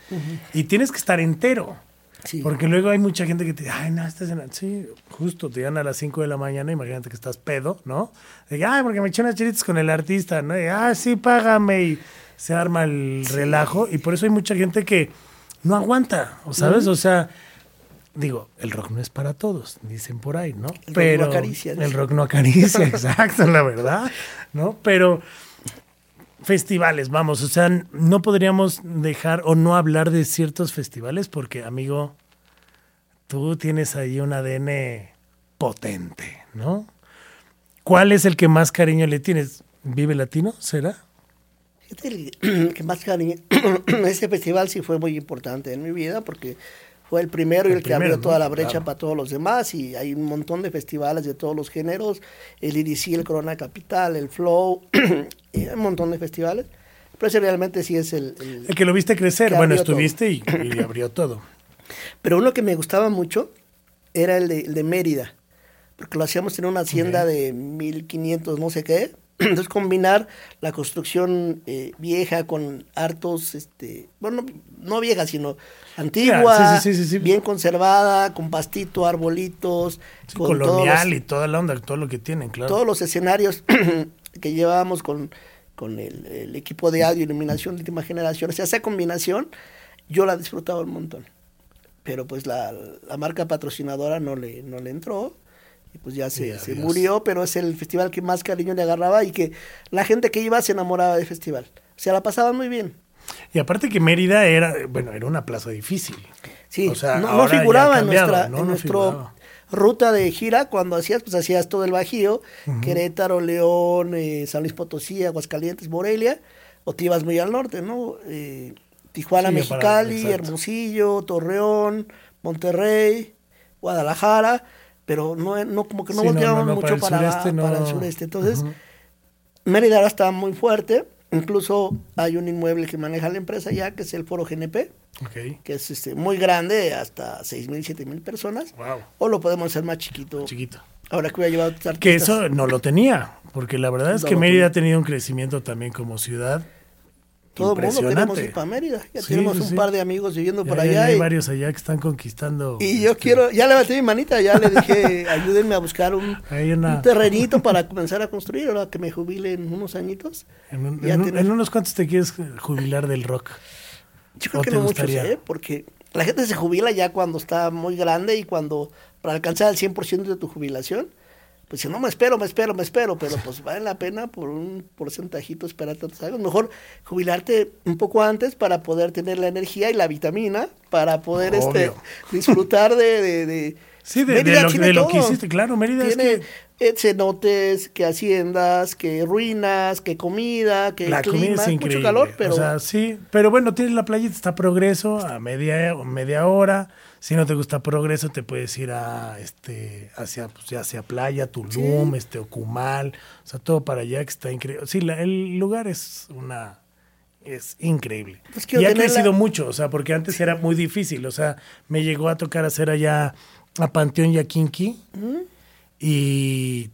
y tienes que estar entero. Sí. Porque luego hay mucha gente que te dice, ay, no, estás en la... Sí, justo, te llegan a las 5 de la mañana, imagínate que estás pedo, ¿no? De, ay, porque me eché unas chiritas con el artista, ¿no? Y, ah, sí, págame. Y se arma el relajo. Y por eso hay mucha gente que no aguanta, ¿o ¿sabes? O sea, digo, el rock no es para todos, dicen por ahí, ¿no? El rock no Pero acaricia, el dice. rock no acaricia, exacto, la verdad, ¿no? Pero festivales, vamos, o sea, no podríamos dejar o no hablar de ciertos festivales porque, amigo, tú tienes ahí un ADN potente, ¿no? ¿Cuál es el que más cariño le tienes? ¿Vive Latino? ¿Será? Fíjate que más cariño. Ese festival sí fue muy importante en mi vida porque fue el primero y El que abrió ¿no? toda la brecha Claro. para todos los demás. Y hay un montón de festivales de todos los géneros: el IDC, el Corona Capital, el Flow, y hay un montón de festivales. Pero ese realmente sí es el. el- El que lo viste crecer. Bueno, estuviste y, y abrió todo. Pero uno que me gustaba mucho era el de, el de Mérida, porque lo hacíamos en una hacienda de 1500 no sé qué. Entonces combinar la construcción eh, vieja con hartos, este, bueno, no, vieja, sino antigua, sí, sí, sí, sí. bien conservada, con pastito, arbolitos, con colonial los- y toda la onda, todo lo que tienen, claro. todos los escenarios que llevábamos con, con el, el equipo de audio, iluminación de última generación, o sea, esa combinación, yo la disfrutaba un montón. Pero pues la, la marca patrocinadora no le, no le entró y pues ya se, se murió, pero es el festival que más cariño le agarraba y que la gente que iba se enamoraba del festival. O sea, la pasaban muy bien. Y aparte que Mérida era, bueno, era una plaza difícil. Sí, O sea, no, figuraba en cambiado, nuestra, ¿no? en No figuraba. ruta de gira cuando hacías, pues hacías todo el Bajío, Querétaro, León, eh, San Luis Potosí, Aguascalientes, Morelia, o te ibas muy al norte, ¿no? Eh, Tijuana, Sí, Mexicali. Hermosillo, Torreón, Monterrey, Guadalajara, pero no, no como que no Sí, no, no, mucho para para, el sureste no. para el sureste. Entonces, Mérida ahora está muy fuerte. Incluso hay un inmueble que maneja la empresa ya, que es el Foro GNP, Ok. que es este, muy grande, hasta 6.000, 7.000 personas. Wow. O lo podemos hacer más chiquito. Chiquito. Ahora que voy a llevar a Que eso no lo tenía, porque la verdad es No que Mérida tenía. ha tenido un crecimiento también como ciudad. Todo el mundo queremos ir para Mérida. Ya Sí, tenemos sí, un sí. par de amigos viviendo Ya- por ya allá. hay y, varios allá que están conquistando. y yo este, quiero, ya levanté mi manita, ya le dije, ayúdenme a buscar un, Hay una- un terrenito para comenzar a construir, ahora que me jubile en unos añitos. En, un- Ya en un- tienes- en unos cuantos te quieres jubilar del rock. Yo creo ¿O que no muchos, gustaría? ¿eh? Porque la gente se jubila ya cuando está muy grande y cuando, para alcanzar el 100% de tu jubilación, pues si no me espero, me espero, me espero, pero pues vale la pena por un porcentajito esperar tantos años. Mejor jubilarte un poco antes para poder tener la energía y la vitamina para poder este disfrutar de... de, de- Sí, de, lo, tiene de lo que hiciste. Claro, Mérida es Tiene que cenotes, que haciendas, que ruinas, que comida, que la comida clima, es increíble. mucho calor, pero O sea, sí, pero bueno, tienes la playita, está progreso a media, media hora. Si no te gusta progreso, te puedes ir a este hacia, pues, hacia playa, Tulum, este Ocumal, o sea, todo para allá que está increíble. Sí, la- el lugar es una es increíble. Pues y ha crecido mucho, o sea, porque antes era muy difícil, o sea, me llegó a tocar hacer allá a Panteón y a Kinky y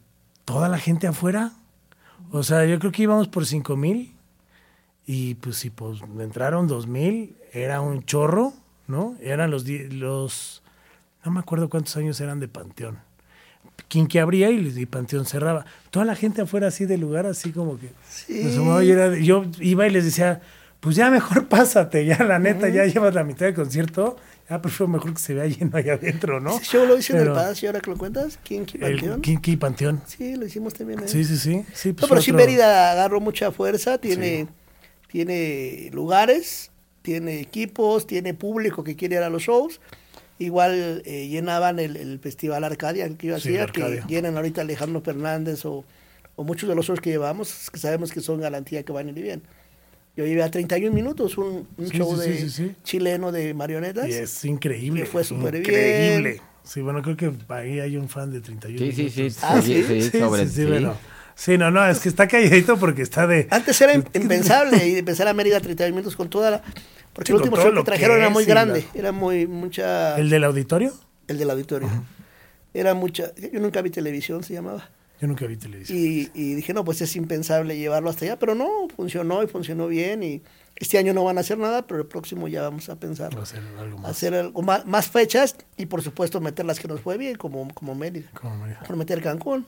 toda la gente afuera. O sea, yo creo que íbamos por cinco mil y pues si pues entraron dos mil, era un chorro, ¿no? Eran los, los, no me acuerdo cuántos años eran de Panteón. Kinky abría y, y Panteón cerraba. Toda la gente afuera así del lugar, así como que... Sí. era yo iba y les decía, pues ya mejor pásate, ya la neta, ya llevas la mitad del concierto, ya prefiero mejor que se vea lleno allá adentro, ¿no? Ese show lo hice en el Palacio, ahora que lo cuentas, ¿quién quién El Panteón? Kinky Panteón. Sí, lo hicimos también. ¿eh? Sí, sí, sí. sí pues no, pero sí Mérida agarró mucha fuerza, tiene, tiene lugares, tiene equipos, tiene público que quiere ir a los shows. Igual eh, llenaban el, el Festival Arcadia, que yo Sí, hacía, Arcadia. que llenan ahorita Alejandro Fernández o, o muchos de los shows que llevamos, que sabemos que son garantía que van a ir bien. Yo llevé a 31 minutos un, un Sí, show sí, de sí, sí, sí. chileno de marionetas. Y es increíble. Le fue súper Increíble. bien. Sí, bueno, creo que ahí hay un fan de 31 Sí, sí, sí. minutos. Ah, sí, ¿sí? sí, sobre- sí, sí, sí. bueno. Sí, no, no, es que está calladito porque está de... Antes era im- impensable y empezar a Mérida 31 minutos con toda la... Porque Sí, el último show que trajeron que era muy grande, la- era muy mucha... ¿El del auditorio? El del auditorio. Era mucha... Yo nunca vi televisión, se llamaba. Yo nunca vi televisión. Y, y dije, no, pues es impensable llevarlo hasta allá, pero no, funcionó y funcionó bien. Y este año no van a hacer nada, pero el próximo ya vamos a pensar. Va a ser algo más. Hacer algo más, más fechas y por supuesto meter las que nos fue bien, como, como Mérida. Como María. Por meter Cancún.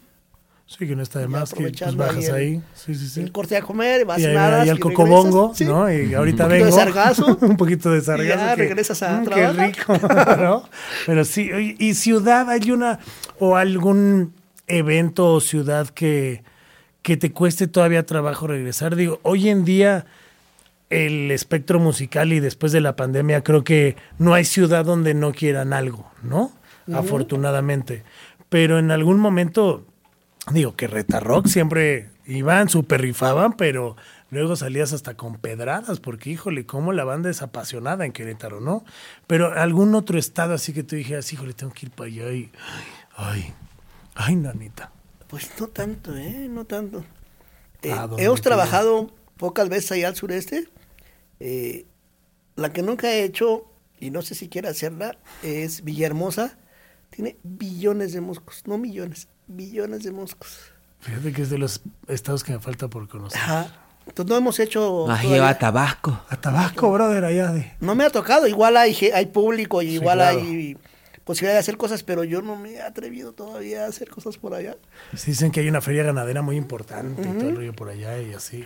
Sí, que no está de más que pues, bajas ahí ahí. el- Sí, sí, sí. El corte a comer, vas Y ahí, nadas ahí al y cocobongo, sí. ¿no? Y ahorita Un poquito de vengo. sargazo. un poquito de sargazo. ya que- regresas a mm, Qué trabajar. rico, ¿no? Pero sí, oye, ¿y ciudad hay una o algún evento o ciudad que, que te cueste todavía trabajo regresar? Digo, hoy en día el espectro musical y después de la pandemia creo que no hay ciudad donde no quieran algo, ¿no? Afortunadamente. Pero en algún momento, digo que Reta Rock siempre iban, super rifaban, pero luego salías hasta con pedradas, porque híjole, cómo la banda es apasionada en Querétaro, ¿no? Pero algún otro estado así que tú dijeras, híjole, tengo que ir para allá y, ay, ay, nanita. Pues no tanto, ¿eh? No tanto. Eh, ¿A dónde hemos trabajado pocas veces allá al sureste. Eh, la que nunca he hecho, y no sé si quiero hacerla, es Villahermosa. Tiene billones de moscos, no millones, billones de moscos. Fíjate que es de los estados que me falta por conocer. Ajá. Entonces no hemos hecho... Ah, todavía- lleva Tabasco. A Tabasco, brother, allá de... No me ha tocado, igual hay, hay público y Sí, igual claro. hay posibilidad de hacer cosas, pero yo no me he atrevido todavía a hacer cosas por allá. Sí, dicen que hay una feria ganadera muy importante y todo el rollo por allá y así.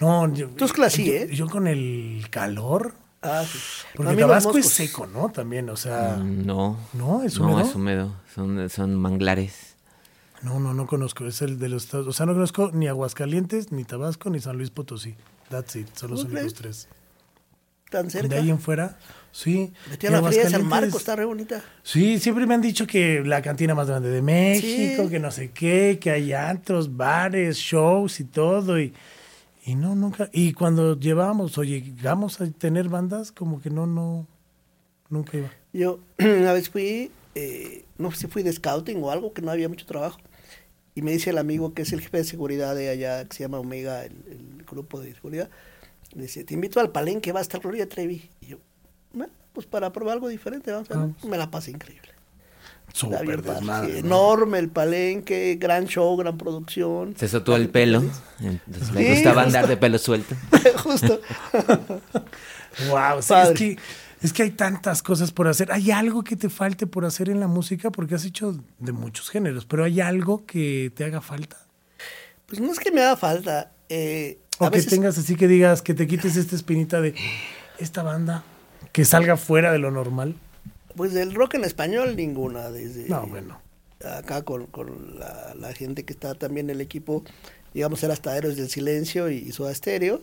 No, yo, Tuscla sí, yo- ¿eh? Yo con el calor, Ah, sí. porque Tabasco es seco, ¿no? También, o sea, Mm, No. ¿no? ¿Es No, húmedo? es húmedo. Son, son manglares. No, no, no conozco. Es el de los estados. O sea, no conozco ni Aguascalientes, ni Tabasco, ni San Luis Potosí. That's it. Son los tres. Tan cerca. De ahí en fuera, sí. A la feria de San Marcos, está re bonita. Sí, siempre me han dicho que la cantina más grande de México, Sí. que no sé qué, que hay antros, bares, shows y todo. Y, y no, nunca. Y cuando llevábamos o llegamos a tener bandas, como que no, no, nunca iba. Yo una vez fui, eh, no sé si fui de scouting o algo, que no había mucho trabajo. Y me dice el amigo que es el jefe de seguridad de allá, que se llama Omega, el, el grupo de seguridad. Me dice, te invito al palenque, va a estar Gloria Trevi. Y yo, "Bueno, pues para probar algo diferente, vamos a ver". Ah. Me la pasé increíble. Súper desmadre. Enorme el palenque, gran show, gran producción. Se soltó el pelo. Entonces, le Sí, gustaba justo. andar de pelo suelto. Justo. Wow, sí, Padre. es que, es que hay tantas cosas por hacer. ¿Hay algo que te falte por hacer en la música? Porque has hecho de muchos géneros, pero ¿hay algo que te haga falta? Pues no es que me haga falta. eh, O a que veces- tengas así que digas, que te quites esta espinita de esta banda, que salga fuera de lo normal. Pues del rock en español, ninguna. Desde No, bueno. acá con, con la, la gente que está también en el equipo, digamos, era hasta Héroes del Silencio y Soda Stereo.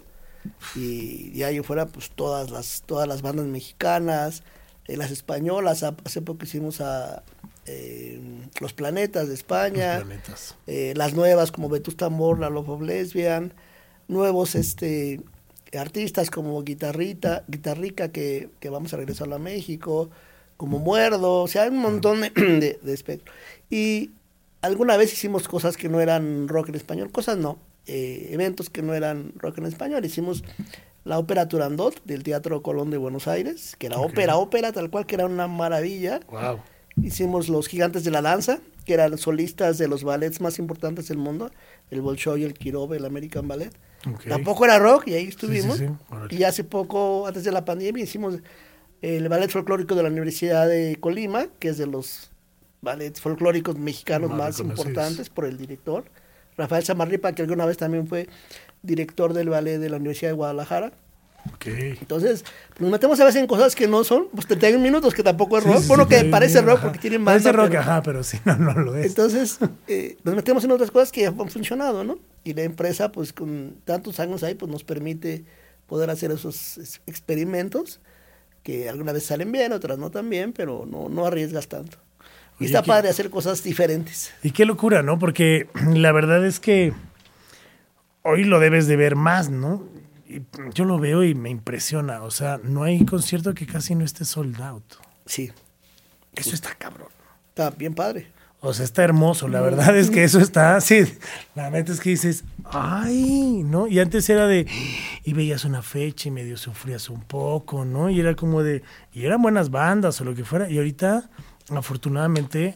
Y ahí fuera, pues todas las, todas las bandas mexicanas, eh, las españolas. Ha- Hace poco hicimos a eh, Los Planetas de España. Los planetas. eh, las nuevas como Vetusta Morla, Love of Lesbian, nuevos este artistas como Guitarrita, Guitarrica que, que vamos a regresar a México, como Muerdo, o sea, hay un montón de, de, de espectro. Y alguna vez hicimos cosas que no eran rock en español, cosas no, eh, eventos que no eran rock en español. Hicimos la ópera Turandot del Teatro Colón de Buenos Aires, que era ópera, ópera, tal cual, que era una maravilla. Wow. Hicimos Los Gigantes de la Danza, que eran solistas de los ballets más importantes del mundo, el Bolshoi, el Kirov, el American Ballet. Tampoco era rock y ahí estuvimos. sí, y hace poco, antes de la pandemia, hicimos el ballet folclórico de la Universidad de Colima, que es de los ballets folclóricos mexicanos Más importantes por el director, Rafael Samarripa, que alguna vez también fue director del ballet de la Universidad de Guadalajara. Ok. Entonces, nos metemos a veces en cosas que no son, pues 31 minutos, que tampoco es rock. sí, bueno, sí, que está parece rock ajá. porque tienen Parece banda. rock, pero- ajá, pero sí, no, no lo es. Entonces, eh, nos metemos en otras cosas que han funcionado, ¿no? Y la empresa, pues con tantos años ahí, pues nos permite poder hacer esos es- experimentos que algunas veces salen bien, otras no tan bien, pero no, no arriesgas tanto. Y Oye, está ¿qué- padre hacer cosas diferentes. Y qué locura, ¿no? Porque la verdad es que hoy lo debes de ver más, ¿no? Y yo lo veo y me impresiona. O sea, no hay concierto que casi no esté sold out. Sí, Eso está cabrón. está bien padre. O sea, está hermoso. La verdad es que eso está así. La neta es que dices, ay, ¿no? Y antes era de, y veías una fecha y medio sufrías un poco, ¿no? Y era como de, y eran buenas bandas o lo que fuera. Y ahorita, afortunadamente,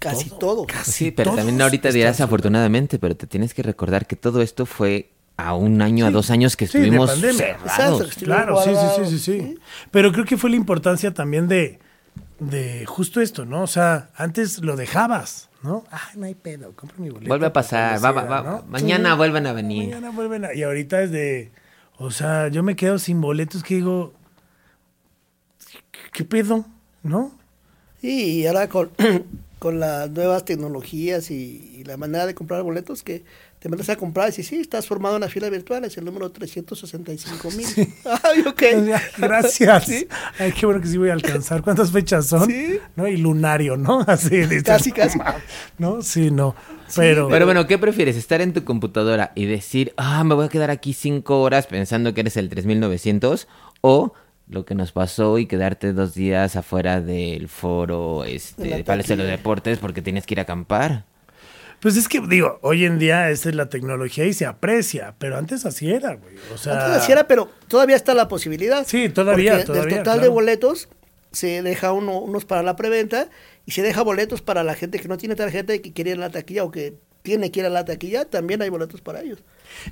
Casi todo. Casi Sí, pero todos también ahorita dirás afortunadamente, pero te tienes que recordar que todo esto fue a un año, a dos años que Sí, de estuvimos cerrados. Exacto. Claro, sí, sí, sí, sí, sí. Pero creo que fue la importancia también de, de justo esto, ¿no? O sea, antes lo dejabas, ¿no? Ay, no hay pedo, compro mi boleto. Vuelve a pasar, va, va, va. ¿no? mañana vuelven a venir. Mañana vuelven a... Y ahorita es de... O sea, yo me quedo sin boletos que digo... ¿Qué, qué pedo? ¿No? Sí, y ahora con, con las nuevas tecnologías y, y la manera de comprar boletos que te mandas a comprar y dices, sí, estás formado en la fila virtual, es el número 365 mil. Ay, ok. Gracias. Sí. Ay, qué bueno que sí voy a alcanzar. ¿Cuántas fechas son? Sí. ¿No? Y lunario, ¿no? Así. dices, Casi, casi. ¿No? Sí, no. Pero... Pero bueno, ¿qué prefieres? ¿Estar en tu computadora y decir, ah, me voy a quedar aquí cinco horas pensando que eres el 3900? ¿O lo que nos pasó y quedarte dos días afuera del foro De este, de Palacio de los. Deportes porque tienes que ir a acampar? Pues es que, digo, hoy en día esa es la tecnología y se aprecia, pero antes así era, güey. O sea, Antes así era, pero todavía está la posibilidad. Sí, todavía, todavía, Del total de boletos se deja uno, unos para la preventa y se deja boletos para la gente que no tiene tarjeta y que quiere ir a la taquilla o que tiene que ir a la taquilla, también hay boletos para ellos.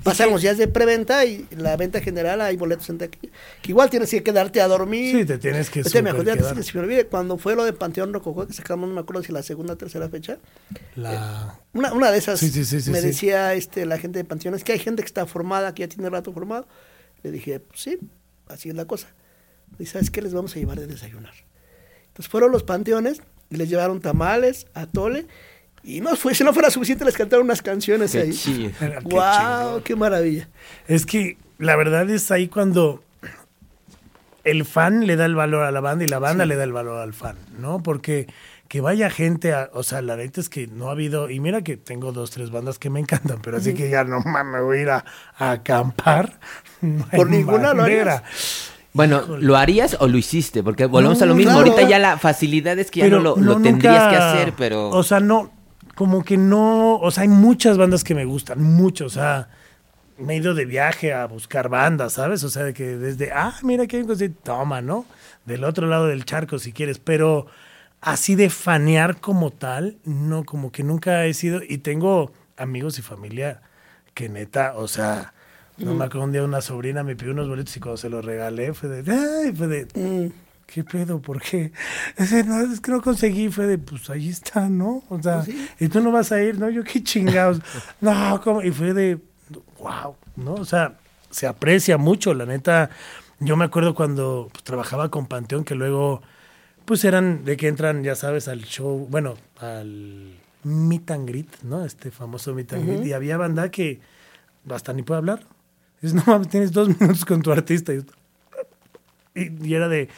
Pasamos ya de preventa y la venta general hay boletos en taquilla. Que igual tienes que quedarte a dormir. Sí, te tienes que Este, me súper acordé antes que se me olvide, cuando fue lo de Panteón Rococó, que sacamos, no me acuerdo si la segunda o tercera fecha, la... una, una de esas Sí, sí, sí, sí, me decía este, la gente de Panteones que hay gente que está formada, que ya tiene rato formado. Le dije, pues sí, así es la cosa. Y ¿sabes qué? Les vamos a llevar de desayunar. Entonces fueron los Panteones y les llevaron tamales, atole. Y no fue, si no fuera suficiente, les cantaron unas canciones Qué ahí. chido. Qué ¡Wow! chingón. ¡Qué maravilla! Es que la verdad es ahí cuando el fan le da el valor a la banda y la banda le da el valor al fan, ¿no? Porque que vaya gente, a, o sea, la neta es que no ha habido, y mira que tengo dos, tres bandas que me encantan, pero así que ya no mames, voy a ir a, a acampar. No Por ninguna lo manera. harías. Bueno, ¿lo harías o lo hiciste? Porque volvemos a lo No, mismo. claro. Ahorita ya la facilidad es que ya no lo, lo no, tendrías nunca- que hacer, pero... O sea, no, como que no, o sea, hay muchas bandas que me gustan, mucho, o sea, me he ido de viaje a buscar bandas, ¿sabes? O sea, de que desde, ah, mira que hay un toma, ¿no? Del otro lado del charco si quieres, pero así de fanear como tal, no, como que nunca he sido, y tengo amigos y familia que neta, o sea... No me acuerdo un día una sobrina me pidió unos boletos y cuando se los regalé fue de, ay, fue de, Mm, ¿Qué pedo? ¿Por qué? Ese, no, es que no conseguí, fue de, pues ahí está, ¿no? O sea, y tú no vas a ir, ¿no? Yo qué chingados. no, ¿cómo? Y fue de, wow, ¿no? O sea, se aprecia mucho, la neta. Yo me acuerdo cuando pues, trabajaba con Panteón, que luego, pues eran de que entran, ya sabes, al show, bueno, al meet and greet, ¿no? Este famoso meet and greet. Y había banda que hasta ni puede hablar. Dices, no mames, tienes dos minutos con tu artista. Y, y, era de,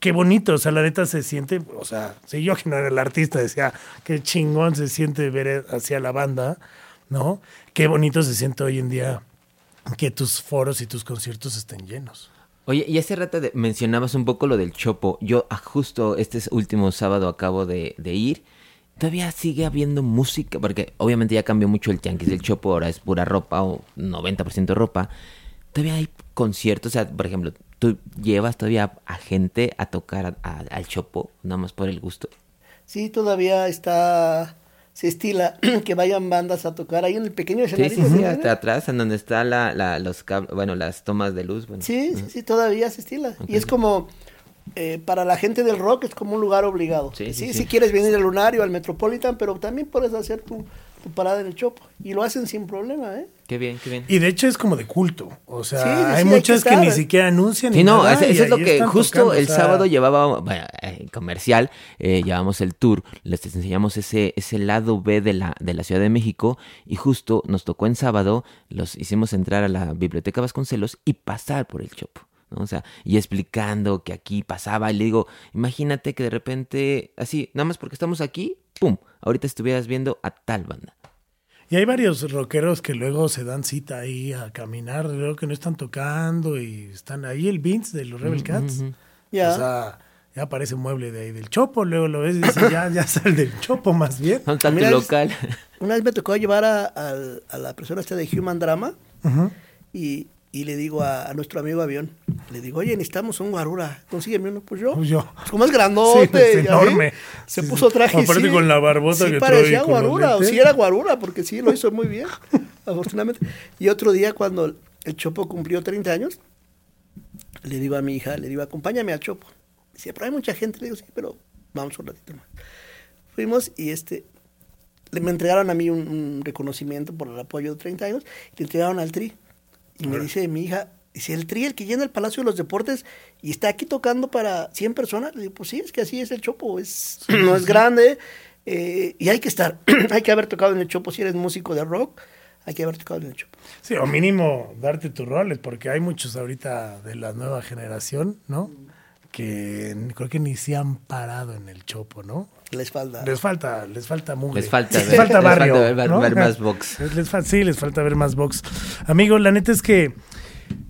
qué bonito, o sea, la neta se siente, o sea, si yo que no era el artista, decía, qué chingón se siente ver hacia la banda, ¿no? Qué bonito se siente hoy en día que tus foros y tus conciertos estén llenos. Oye, y hace rato mencionabas un poco lo del chopo. Yo ah, justo este último sábado acabo de, de ir. Todavía sigue habiendo música, porque obviamente ya cambió mucho el tianguis del chopo, ahora es pura ropa o 90% ropa. Todavía hay conciertos, o sea, por ejemplo, tú llevas todavía a gente a tocar a- a- al chopo, nada más por el gusto. Sí, todavía está, se estila que vayan bandas a tocar ahí en el pequeño Sí, escenario. sí, sí, tienen. hasta atrás, en donde está la, la- los bueno, las tomas de luz. Bueno. Sí, sí, sí, todavía se estila. Y es como, eh, para la gente del rock es como un lugar obligado. Sí, Sí, sí, sí, sí. si quieres venir al Lunario, al Metropolitan, pero también puedes hacer tu, tu parada en el Chopo. Y lo hacen sin problema, ¿eh? Qué bien, qué bien. Y de hecho es como de culto, o sea, Sí, hay sí, hay muchas que que, ni siquiera anuncian. Sí, no, nada, eso, es lo que justo tocando, o el sea, sábado llevaba, bueno, eh, comercial, eh, llevamos el tour, les enseñamos ese, ese lado B de la, de la Ciudad de México y justo nos tocó en sábado, los hicimos entrar a la Biblioteca Vasconcelos y pasar por el Chopo. ¿no? O sea, y explicando que aquí pasaba, y le digo, imagínate que de repente, así, nada más porque estamos aquí, ¡pum! Ahorita estuvieras viendo a tal banda. Y hay varios rockeros que luego se dan cita ahí a caminar, luego que no están tocando y están ahí el Vince de los Rebel Cats. Ya. O sea, ya aparece un mueble de ahí del Chopo, luego lo ves y dices, ya, ya sal del Chopo más bien. ¿Dónde está tu Mira, es- local? Una vez me tocó llevar a, a la persona esta de Human Drama Ujú. y, y le digo a, a nuestro amigo avión, le digo, oye, necesitamos un guarura, consígueme uno, pues yo. Pues yo. Pues como es grandote, Sí, así, enorme. Se Sí, puso traje. Aparte con la barbota que parecía trae guarura, o sí era guarura, porque sí lo hizo muy bien, afortunadamente. Y otro día, cuando el Chopo cumplió 30 años, le digo a mi hija, le digo, acompáñame al Chopo. Decía, pero hay mucha gente, le digo, sí, pero vamos un ratito más. Fuimos y este, le, me entregaron a mí un, un reconocimiento por el apoyo de 30 años y le entregaron al Tri. Y me dice mi hija, dice, el Tri, el que llena el Palacio de los Deportes y está aquí tocando para 100 personas. Le digo, pues sí, es que así es el Chopo, es, no es grande eh, y hay que estar, hay que haber tocado en el Chopo. Si eres músico de rock, hay que haber tocado en el Chopo. Sí, o mínimo darte tus roles, porque hay muchos ahorita de la nueva generación, ¿no? Que creo que ni se han parado en el chopo, ¿no? Les falta. Les falta, les falta mugre. Les falta les ver- falta les barrio. falta ver- ¿no? ver más box. Les fa- sí, les falta ver más box. Amigo, la neta es que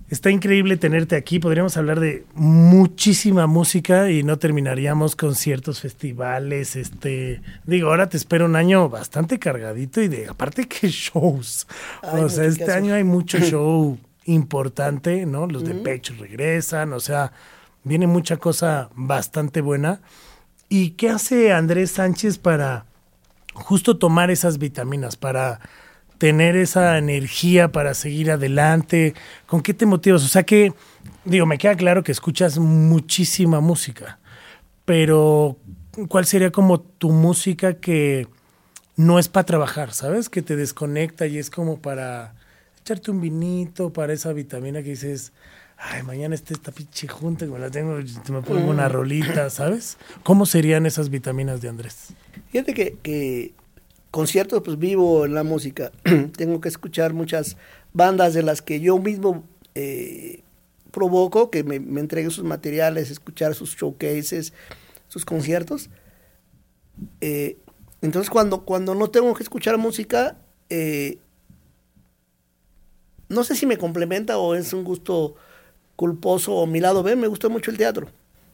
está increíble tenerte aquí. Podríamos hablar de muchísima música y no terminaríamos conciertos, festivales, este, digo, ahora te espero un año bastante cargadito y de aparte que shows. Ay, o sea, mucho este año hay mucho show importante, ¿no? Los de Pecho regresan, o sea, viene mucha cosa bastante buena. ¿Y qué hace Andrés Sánchez para justo tomar esas vitaminas, para tener esa energía para seguir adelante? ¿Con qué te motivas? O sea que, digo, me queda claro que escuchas muchísima música, pero ¿cuál sería como tu música que no es para trabajar, ¿sabes? Que te desconecta y es como para echarte un vinito, para esa vitamina que dices, ay, mañana está esta pinche junta que me la tengo, me pongo una rolita, ¿sabes? ¿Cómo serían esas vitaminas de Andrés? Fíjate que, que conciertos, pues vivo en la música. Tengo que escuchar muchas bandas de las que yo mismo eh, provoco, que me, me entreguen sus materiales, escuchar sus showcases, sus conciertos. Eh, entonces, cuando, cuando no tengo que escuchar música, eh, no sé si me complementa o es un gusto culposo o mi lado B, me gusta mucho el teatro.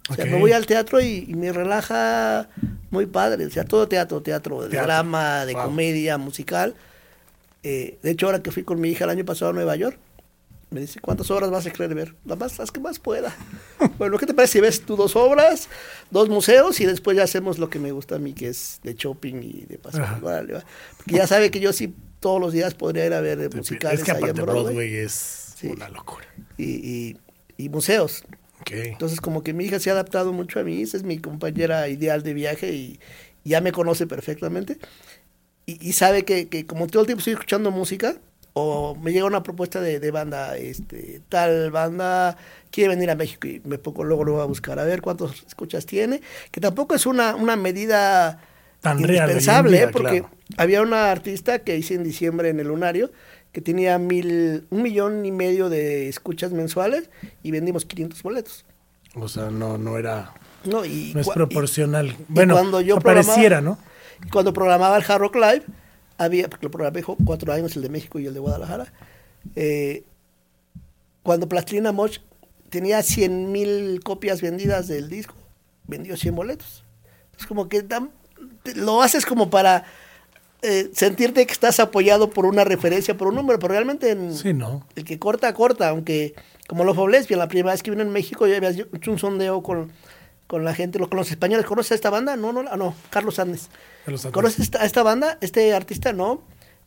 O sea, me voy al teatro y, y me relaja muy padre. O sea, todo teatro, teatro, de Teatro. drama, de Wow. comedia, musical. Eh, de hecho, ahora que fui con mi hija el año pasado a Nueva York, me dice, ¿cuántas obras vas a querer ver? Las, más, las que más pueda. bueno, ¿qué te parece si ves tú dos obras, dos museos y después ya hacemos lo que me gusta a mí, que es de shopping y de pasar? Ajá. Órale, va. Porque ya sabe que yo sí todos los días podría ir a ver musicales es que en aparte Broadway. Broadway es Sí. una locura. Y, y- y museos. Entonces, como que mi hija se ha adaptado mucho a mí, esa es mi compañera ideal de viaje y ya me conoce perfectamente. Y, y sabe que, que como todo el tiempo estoy escuchando música, o me llega una propuesta de, de banda, este, tal banda quiere venir a México y me pongo luego lo voy a buscar a ver cuántos escuchas tiene, que tampoco es una, una medida Tan indispensable, ¿eh? porque claro. había una artista que hice en diciembre en el Lunario que tenía mil, un millón y medio de escuchas mensuales y vendimos 500 boletos. O sea, no, no era, No, y, no es proporcional. y bueno, cuando yo pareciera, ¿no? y cuando programaba el Hard Rock Live, había, porque lo programé cuatro años, el de México y el de Guadalajara, eh, cuando Plastilina Moch tenía 100 mil copias vendidas del disco, vendió 100 boletos. Es como que te- lo haces como para eh, sentirte que estás apoyado por una referencia, por un número, pero realmente en- Sí, no. el que corta, corta, aunque como lo Lesbian, la primera vez que vino en México, yo había hecho un sondeo con, con la gente, con los españoles, ¿conoces a esta banda? No, no, ah, no, Carlos Andes. Carlos Andes. ¿Conoces a esta banda? ¿Este artista? No.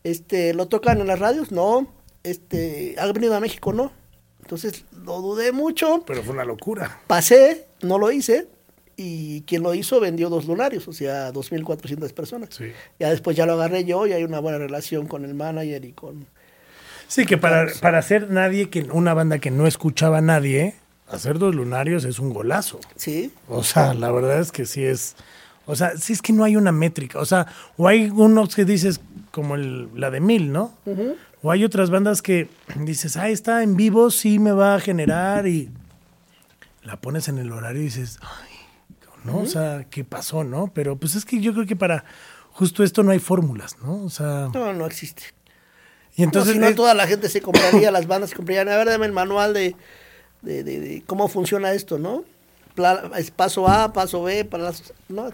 Este, ¿Lo tocan en las radios? No. Este, ¿Ha venido a México? No. Entonces lo dudé mucho, Pero fue una locura. pasé, no lo hice, y quien lo hizo vendió dos lunarios, o sea, 2.400 personas. Sí. Ya después ya lo agarré yo y hay una buena relación con el manager y con... Sí, que para, para hacer nadie, que una banda que no escuchaba a nadie, hacer dos lunarios es un golazo. Sí, O sea, la verdad es que sí es. O sea, sí es que no hay una métrica. O sea, o hay unos que dices, como el- la de Mil, ¿no? O hay otras bandas que dices, ah, está en vivo, sí me va a generar y la pones en el horario y dices, ay, ¿no? O sea, ¿qué pasó, no? Pero pues es que yo creo que para justo esto no hay fórmulas, ¿no? O sea, no, no existe. y entonces. no, si no, es- toda la gente se compraría, las bandas se comprarían. A ver, dame el manual de, de, de- de cómo funciona esto, ¿no? es paso A, paso B, para las... No,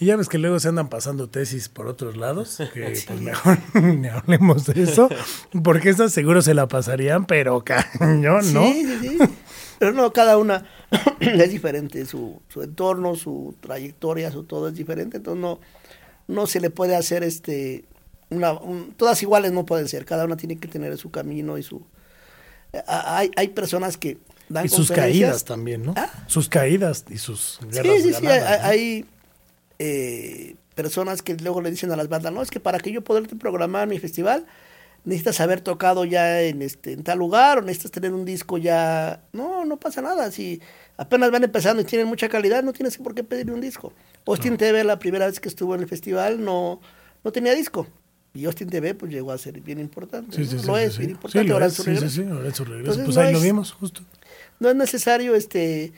y ya ves que luego se andan pasando tesis por otros lados, que pues mejor ni hablemos de eso, porque esas seguro se la pasarían, pero cañón, ¿no? Sí, sí, sí. Pero no, cada una es diferente, su, su entorno, su trayectoria, su todo es diferente, entonces no, no se le puede hacer este una, todas iguales no pueden ser, cada una tiene que tener su camino y su hay, hay personas que dan y sus caídas también, ¿no? ¿Ah? Sus caídas y sus guerras Sí, sí, sí, hay, eh, personas que luego le dicen a las bandas, no, es que para que yo poderte programar mi festival, necesitas haber tocado ya en este en tal lugar o necesitas tener un disco ya no no pasa nada. Si apenas van empezando y tienen mucha calidad no tienes por qué pedir un disco. Austin TV la primera vez que estuvo en el festival no no tenía disco. Y Austin TV pues llegó a ser bien importante sí, sí, lo es bien importante ahora su regreso. sí, sí, ahora su regreso. Pues ahí lo vimos justo. no es necesario este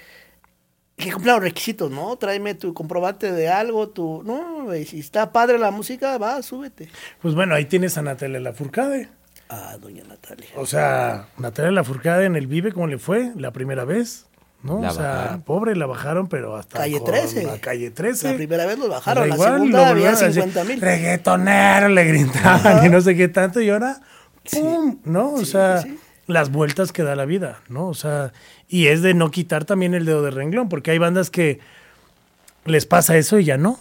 que cumpla los requisitos, ¿no? Tráeme tu comprobante de algo, tu... No, si está padre la música, va, súbete. Pues bueno, ahí tienes a Natalia Lafourcade. Ah, doña Natalia. O sea, Natalia Lafourcade en el Vive, ¿cómo le fue? La primera vez, ¿no? o sea, pobre, la bajaron, pero hasta... Calle 13. La calle 13. La primera vez los bajaron, la segunda había 50 mil. Reggaetonero, le gritaban y no sé qué tanto, y ahora, ¡pum! ¿No? O sea las vueltas que da la vida, ¿no? O sea, y es de no quitar también el dedo de renglón, porque hay bandas que les pasa eso y ya no.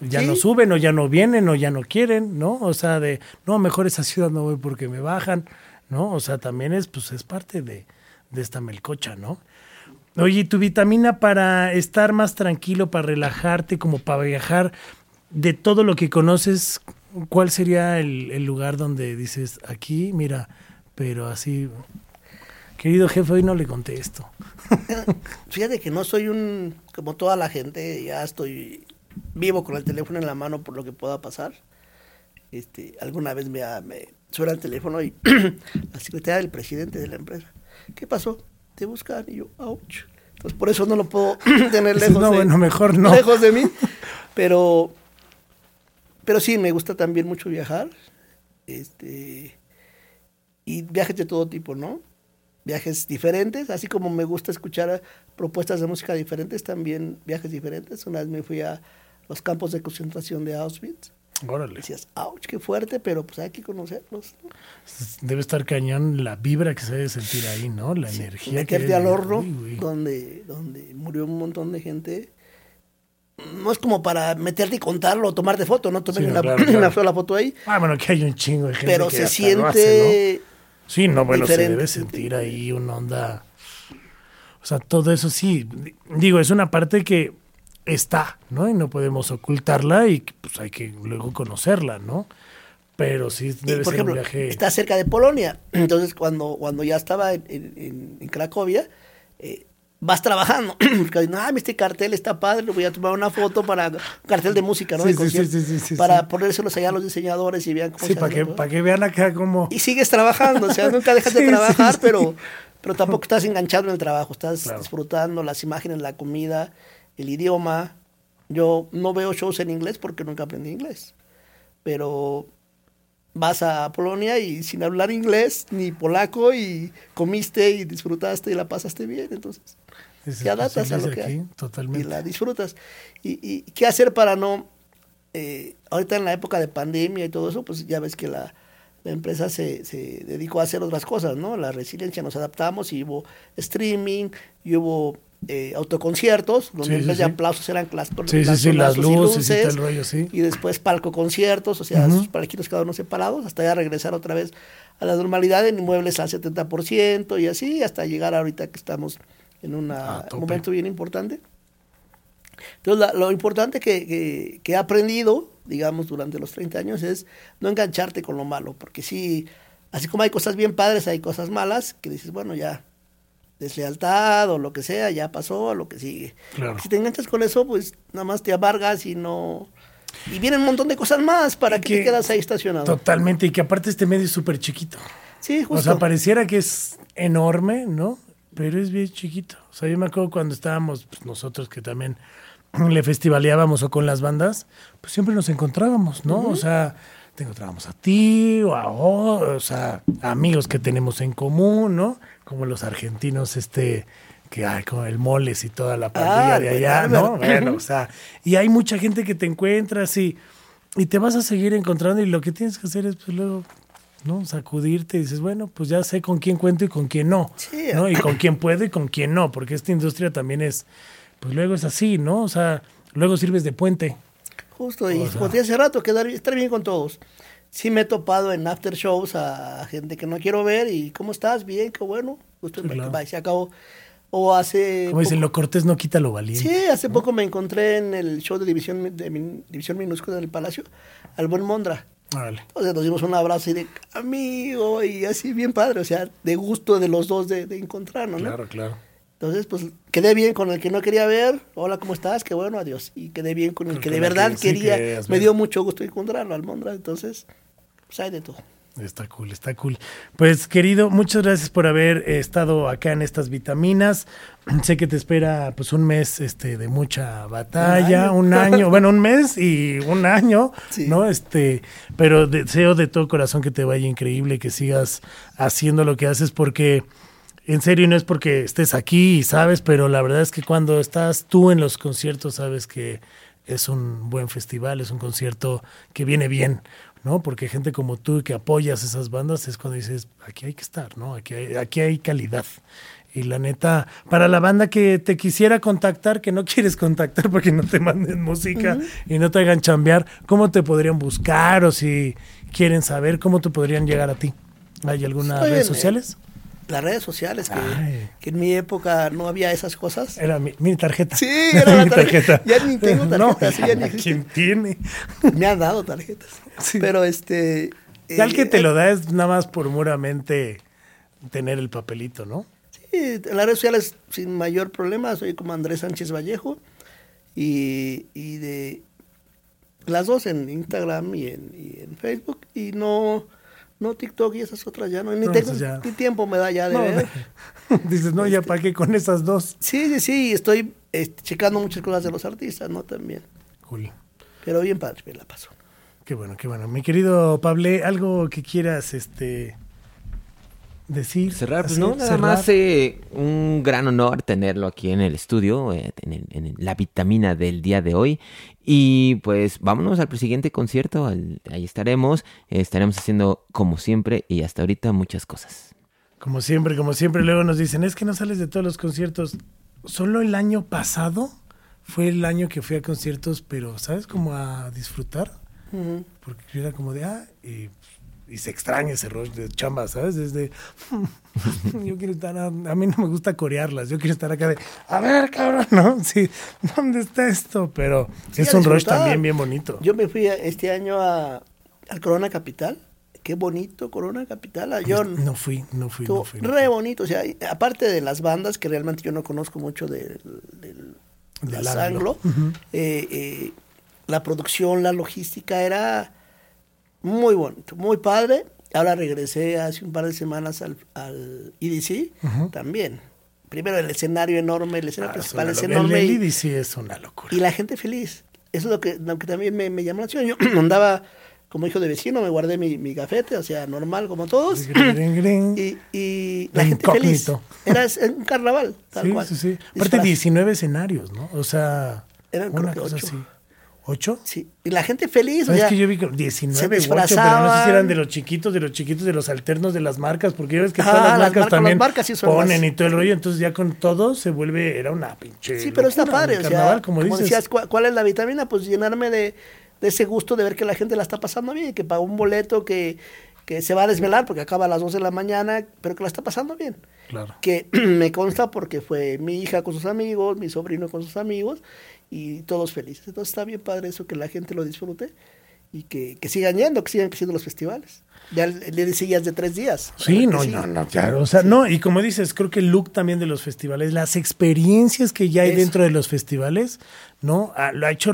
Ya no suben o ya no vienen o ya no quieren, ¿no? O sea, de, no, mejor esa ciudad no voy porque me bajan, ¿no? O sea, también es, pues, es parte de, de esta melcocha, ¿no? Oye, tu vitamina para estar más tranquilo, para relajarte, como para viajar, de todo lo que conoces, ¿cuál sería el, el lugar donde dices, aquí, mira, pero así, querido jefe, hoy no le contesto. Fíjate que no soy un, como toda la gente, ya estoy vivo con el teléfono en la mano por lo que pueda pasar. Este, alguna vez me, me suena el teléfono y la secretaria del presidente de la empresa, ¿qué pasó? Te buscan y yo, ouch. Entonces por eso no lo puedo tener lejos, no, bueno, mejor no. lejos de mí. Pero, pero sí, me gusta también mucho viajar. Este, y viajes de todo tipo, ¿no? Viajes diferentes, así como me gusta escuchar propuestas de música diferentes, también viajes diferentes. Una vez me fui a los campos de concentración de Auschwitz. Órale. Decías, ouch, qué fuerte, pero pues hay que conocerlos. Debe estar cañón la vibra que se debe sentir ahí, ¿no? La energía. Meterte que al horno, donde, donde murió un montón de gente. No es como para meterte y contarlo o tomarte foto, ¿no? Tomé una, una, sola foto ahí. Ah, bueno, que hay un chingo de gente. Pero se siente Sí, no, bueno, se debe sentir ahí una onda. O sea, todo eso sí. Digo, es una parte que está, ¿no? Y no podemos ocultarla y pues hay que luego conocerla, ¿no? Pero sí debe ser un viaje. Está cerca de Polonia. Entonces, cuando, cuando ya estaba en, en, Cracovia, eh, vas trabajando. ah, este cartel está padre, le voy a tomar una foto para un cartel de música, ¿no? Sí, sí, sí, para ponérselos allá a los diseñadores y vean cómo Sí, para que, para que vean acá cómo. Y sigues trabajando, o sea, nunca dejas de trabajar, pero, pero tampoco estás enganchado en el trabajo, estás disfrutando las imágenes, la comida, el idioma. Yo no veo shows en inglés porque nunca aprendí inglés, pero vas a Polonia y sin hablar inglés ni polaco y comiste y disfrutaste y la pasaste bien, entonces te adaptas a lo que hay y la disfrutas. Y, y, qué hacer para no, eh, ahorita en la época de pandemia y todo eso, pues ya ves que la, la empresa se, se, dedicó a hacer otras cosas, ¿no? La resiliencia, nos adaptamos y hubo streaming, y hubo eh, autoconciertos, donde en vez de aplausos eran las, sí, las, las luces, y, el rollo, y, después palco conciertos, o sea, uh -huh. sus cada uno separados, hasta ya regresar otra vez a la normalidad en inmuebles al 70% y así, hasta llegar ahorita que estamos en un momento bien importante. Entonces, lo importante que, que, que, he aprendido, digamos, durante los 30 años es no engancharte con lo malo, porque sí, así como hay cosas bien padres, hay cosas malas que dices, bueno, ya, deslealtad o lo que sea, ya pasó, lo que sigue. Si te enganchas con eso, pues nada más te amargas y no... Y vienen un montón de cosas más para que, te quedas ahí estacionado. Totalmente, y que aparte este medio es súper chiquito. Sí, justo. O sea, pareciera que es enorme, ¿no? Pero es bien chiquito. O sea, yo me acuerdo cuando estábamos pues, nosotros que también le festivaleábamos o con las bandas, pues siempre nos encontrábamos, ¿no? O sea, te encontrábamos a ti o a o sea, amigos que tenemos en común, ¿no? Como los argentinos, este que hay como el moles y toda la pandilla Ah, de allá, ¿no? Bueno, o sea, y hay mucha gente que te encuentras y, y te vas a seguir encontrando y lo que tienes que hacer es pues luego, ¿no? Sacudirte y dices, bueno, pues ya sé con quién cuento y con quién no, Sí. ¿no? Y con quién puedo y con quién no, porque esta industria también es, pues luego es así, ¿no? O sea, luego sirves de puente. Justo, y O sea. como te dije hace rato, quedar, estar bien con todos. Sí me he topado en after shows a gente que no quiero ver y ¿cómo estás? Bien, qué bueno. Claro. bye, se acabó. O hace... Como dicen, lo cortés no quita lo valiente. Sí, hace poco me encontré en el show de División, de División Minúscula del Palacio al buen Mondra. Órale. Entonces nos dimos un abrazo y de amigo y así bien padre, o sea, de gusto de los dos de, de encontrarnos, ¿no? Claro, claro. Entonces, pues quedé bien con el que no quería ver, hola, ¿cómo estás? Qué bueno, adiós. Y quedé bien con el que de que verdad sí quería, me dio mucho gusto encontrarlo, Almondra, entonces, pues hay de todo. Está cool, está cool. Pues querido, muchas gracias por haber eh, estado acá en estas vitaminas. Sé que te espera pues un mes este de mucha batalla, año. un año, bueno, un mes y un año, Sí. ¿no? Este, pero deseo de todo corazón que te vaya increíble, que sigas haciendo lo que haces porque en serio no es porque estés aquí, sabes, pero la verdad es que cuando estás tú en los conciertos sabes que es un buen festival, es un concierto que viene bien, ¿no? Porque gente como tú que apoyas esas bandas es cuando dices, aquí hay que estar, ¿no? Aquí hay, aquí hay calidad. Y la neta, para la banda que te quisiera contactar, que no quieres contactar porque no te manden música y no te hagan chambear, ¿cómo te podrían buscar o si quieren saber cómo te podrían llegar a ti? ¿Hay algunas Estoy redes eh, sociales? Las redes sociales, que, en mi época no había esas cosas. Era mi, mi tarjeta. Sí, era la Mi tarjeta. Ya ni tengo No, tarjeta, sí, ya ni. ¿quién tiene? Me han dado tarjetas. Sí. Pero este... Ya el que eh, te lo da es nada más por puramente tener el papelito, ¿no? Sí, en las redes sociales sin mayor problema, soy como Andrés Sánchez Vallejo y, y de las dos en Instagram y en, y en Facebook y no, no TikTok y esas otras ya no, ni, No, tengo- ya- ni tiempo me da ya de No, ver. dices, no, ya para qué con esas dos. Sí, sí, sí, estoy este, checando muchas cosas de los artistas, ¿no? También, Cool. pero bien padre, me la paso. Qué bueno, qué bueno. Mi querido Pablo, algo que quieras este decir. Cerrar, pues hacer, no, nada cerrar? más eh, un gran honor tenerlo aquí en el estudio, eh, en, el- en la vitamina del día de hoy. Y pues vámonos al siguiente concierto, al- ahí estaremos, eh, estaremos haciendo como siempre y hasta ahorita muchas cosas. Como siempre, como siempre, luego nos dicen, es que no sales de todos los conciertos. Solo el año pasado fue el año que fui a conciertos, pero, ¿sabes? Como a disfrutar. Porque yo era como de, ah, y, y se extraña ese rollo de chamba, ¿sabes? Desde, yo quiero estar, a, a mí no me gusta corearlas, yo quiero estar acá de, a ver, cabrón, ¿no? Sí, ¿dónde está esto? Pero Sí, es un rush también bien bonito. Yo me fui este año a, al Corona Capital. Qué bonito Corona Capital. a- Yo no fui, no fui, no fui. no re fui. bonito, o sea, aparte de las bandas que realmente yo no conozco mucho del, del, las anglo. anglo, eh, eh, la producción, la logística era muy bonito, muy padre. Ahora regresé hace un par de semanas al, al EDC también. Primero el escenario enorme, el escenario Ah, principal es enorme. El del sí es una locura. y la gente feliz. Eso es lo que, lo que también me, me llamó la atención. Yo andaba como hijo de vecino, me guardé mi, mi gafete, o sea, normal como todos. Grin, grin, y, y la gente feliz. Era un carnaval, tal Sí, cual. sí, sí. Aparte Disfraz. 19 escenarios, ¿no? O sea, Eran creo una que cosa así. ¿Ocho? Sí, y la gente feliz, o ¿Sabes sea, que yo vi que 19 se u 8, pero no sé si eran de los chiquitos, de los chiquitos, de los alternos de las marcas, porque ya ves que Ajá, todas las las marcas marcas- también las marcas sí son ponen y todo el rollo, entonces ya con todo se vuelve, era una pinche Sí, pero está padre, o sea, como, como, dices. decías, ¿cuál, cuál es la vitamina? Pues llenarme de, de ese gusto de ver que la gente la está pasando bien, que pagó un boleto que, que se va a desvelar porque acaba a las 12 de la mañana, pero que la está pasando bien. Claro. que me consta porque fue mi hija con sus amigos, mi sobrino con sus amigos y todos felices. Entonces está bien padre eso, que la gente lo disfrute y que, que sigan yendo, que sigan creciendo los festivales. Ya ya es de tres días. Sí, no, no, no, claro. O sea, no, y como dices, creo que el look también de los festivales, las experiencias que ya hay Eso. dentro de los festivales, ¿no? Ah, lo ha hecho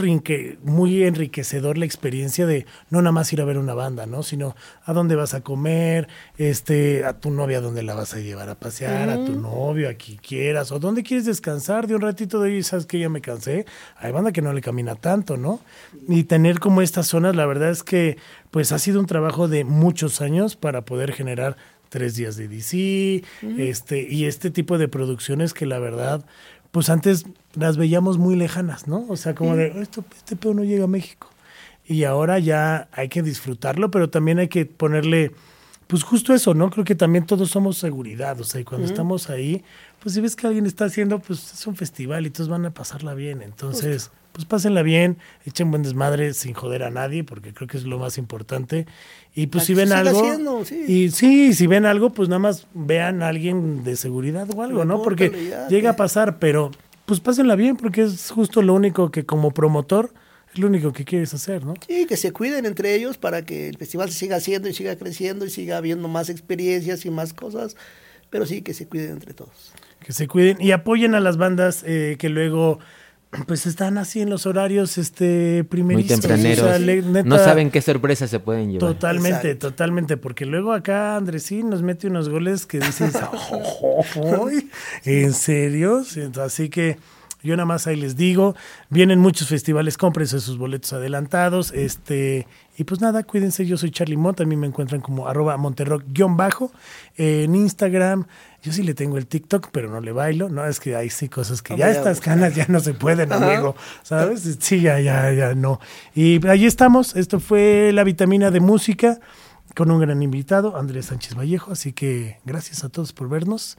muy enriquecedor la experiencia de no nada más ir a ver una banda, ¿no? Sino a dónde vas a comer, este, a tu novia dónde la vas a llevar a pasear, a tu novio, a quien quieras, o dónde quieres descansar de un ratito de ahí, sabes que ya me cansé. Hay banda que no le camina tanto, ¿no? Y tener como estas zonas, la verdad es que pues ha sido un trabajo de muchos años para poder generar Tres días de DC, este, y este tipo de producciones que la verdad, pues antes las veíamos muy lejanas, ¿no? O sea, como de, esto, este pedo no llega a México. Y ahora ya hay que disfrutarlo, pero también hay que ponerle, pues justo eso, ¿no? Creo que también todos somos seguridad, o sea, y cuando estamos ahí, pues si ves que alguien está haciendo, pues es un festival y todos van a pasarla bien. Entonces, pues pásenla bien, echen buen desmadre sin joder a nadie, porque creo que es lo más importante. Y pues si ven algo, haciendo, sí. y sí, si ven algo, pues nada más vean a alguien de seguridad o algo, ¿no? Porque llega a pasar, pero pues pásenla bien, porque es justo lo único que como promotor, es lo único que quieres hacer, ¿no? Sí, que se cuiden entre ellos para que el festival se siga haciendo y siga creciendo y siga habiendo más experiencias y más cosas, pero sí que se cuiden entre todos. que se cuiden y apoyen a las bandas eh, que luego pues están así en los horarios este Muy primerísimos. tempraneros. O sea, le- no saben qué sorpresa se pueden llevar. Totalmente, Exacto. totalmente, porque luego acá Andresín nos mete unos goles que dices, "Ay, ¿en serio? Sí, Así que yo nada más ahí les digo, vienen muchos festivales, cómprense sus boletos adelantados, este, y pues nada, cuídense, yo soy Charlie también me encuentran como arroba monterrock-bajo, en Instagram, yo sí le tengo el TikTok, pero no le bailo, no, es que hay sí cosas que ya Hombre, estas canas ya no se pueden, Ajá. amigo, ¿sabes? Sí, ya, ya, ya, no. Y ahí estamos, esto fue la vitamina de música con un gran invitado, Andrés Sánchez Vallejo, así que gracias a todos por vernos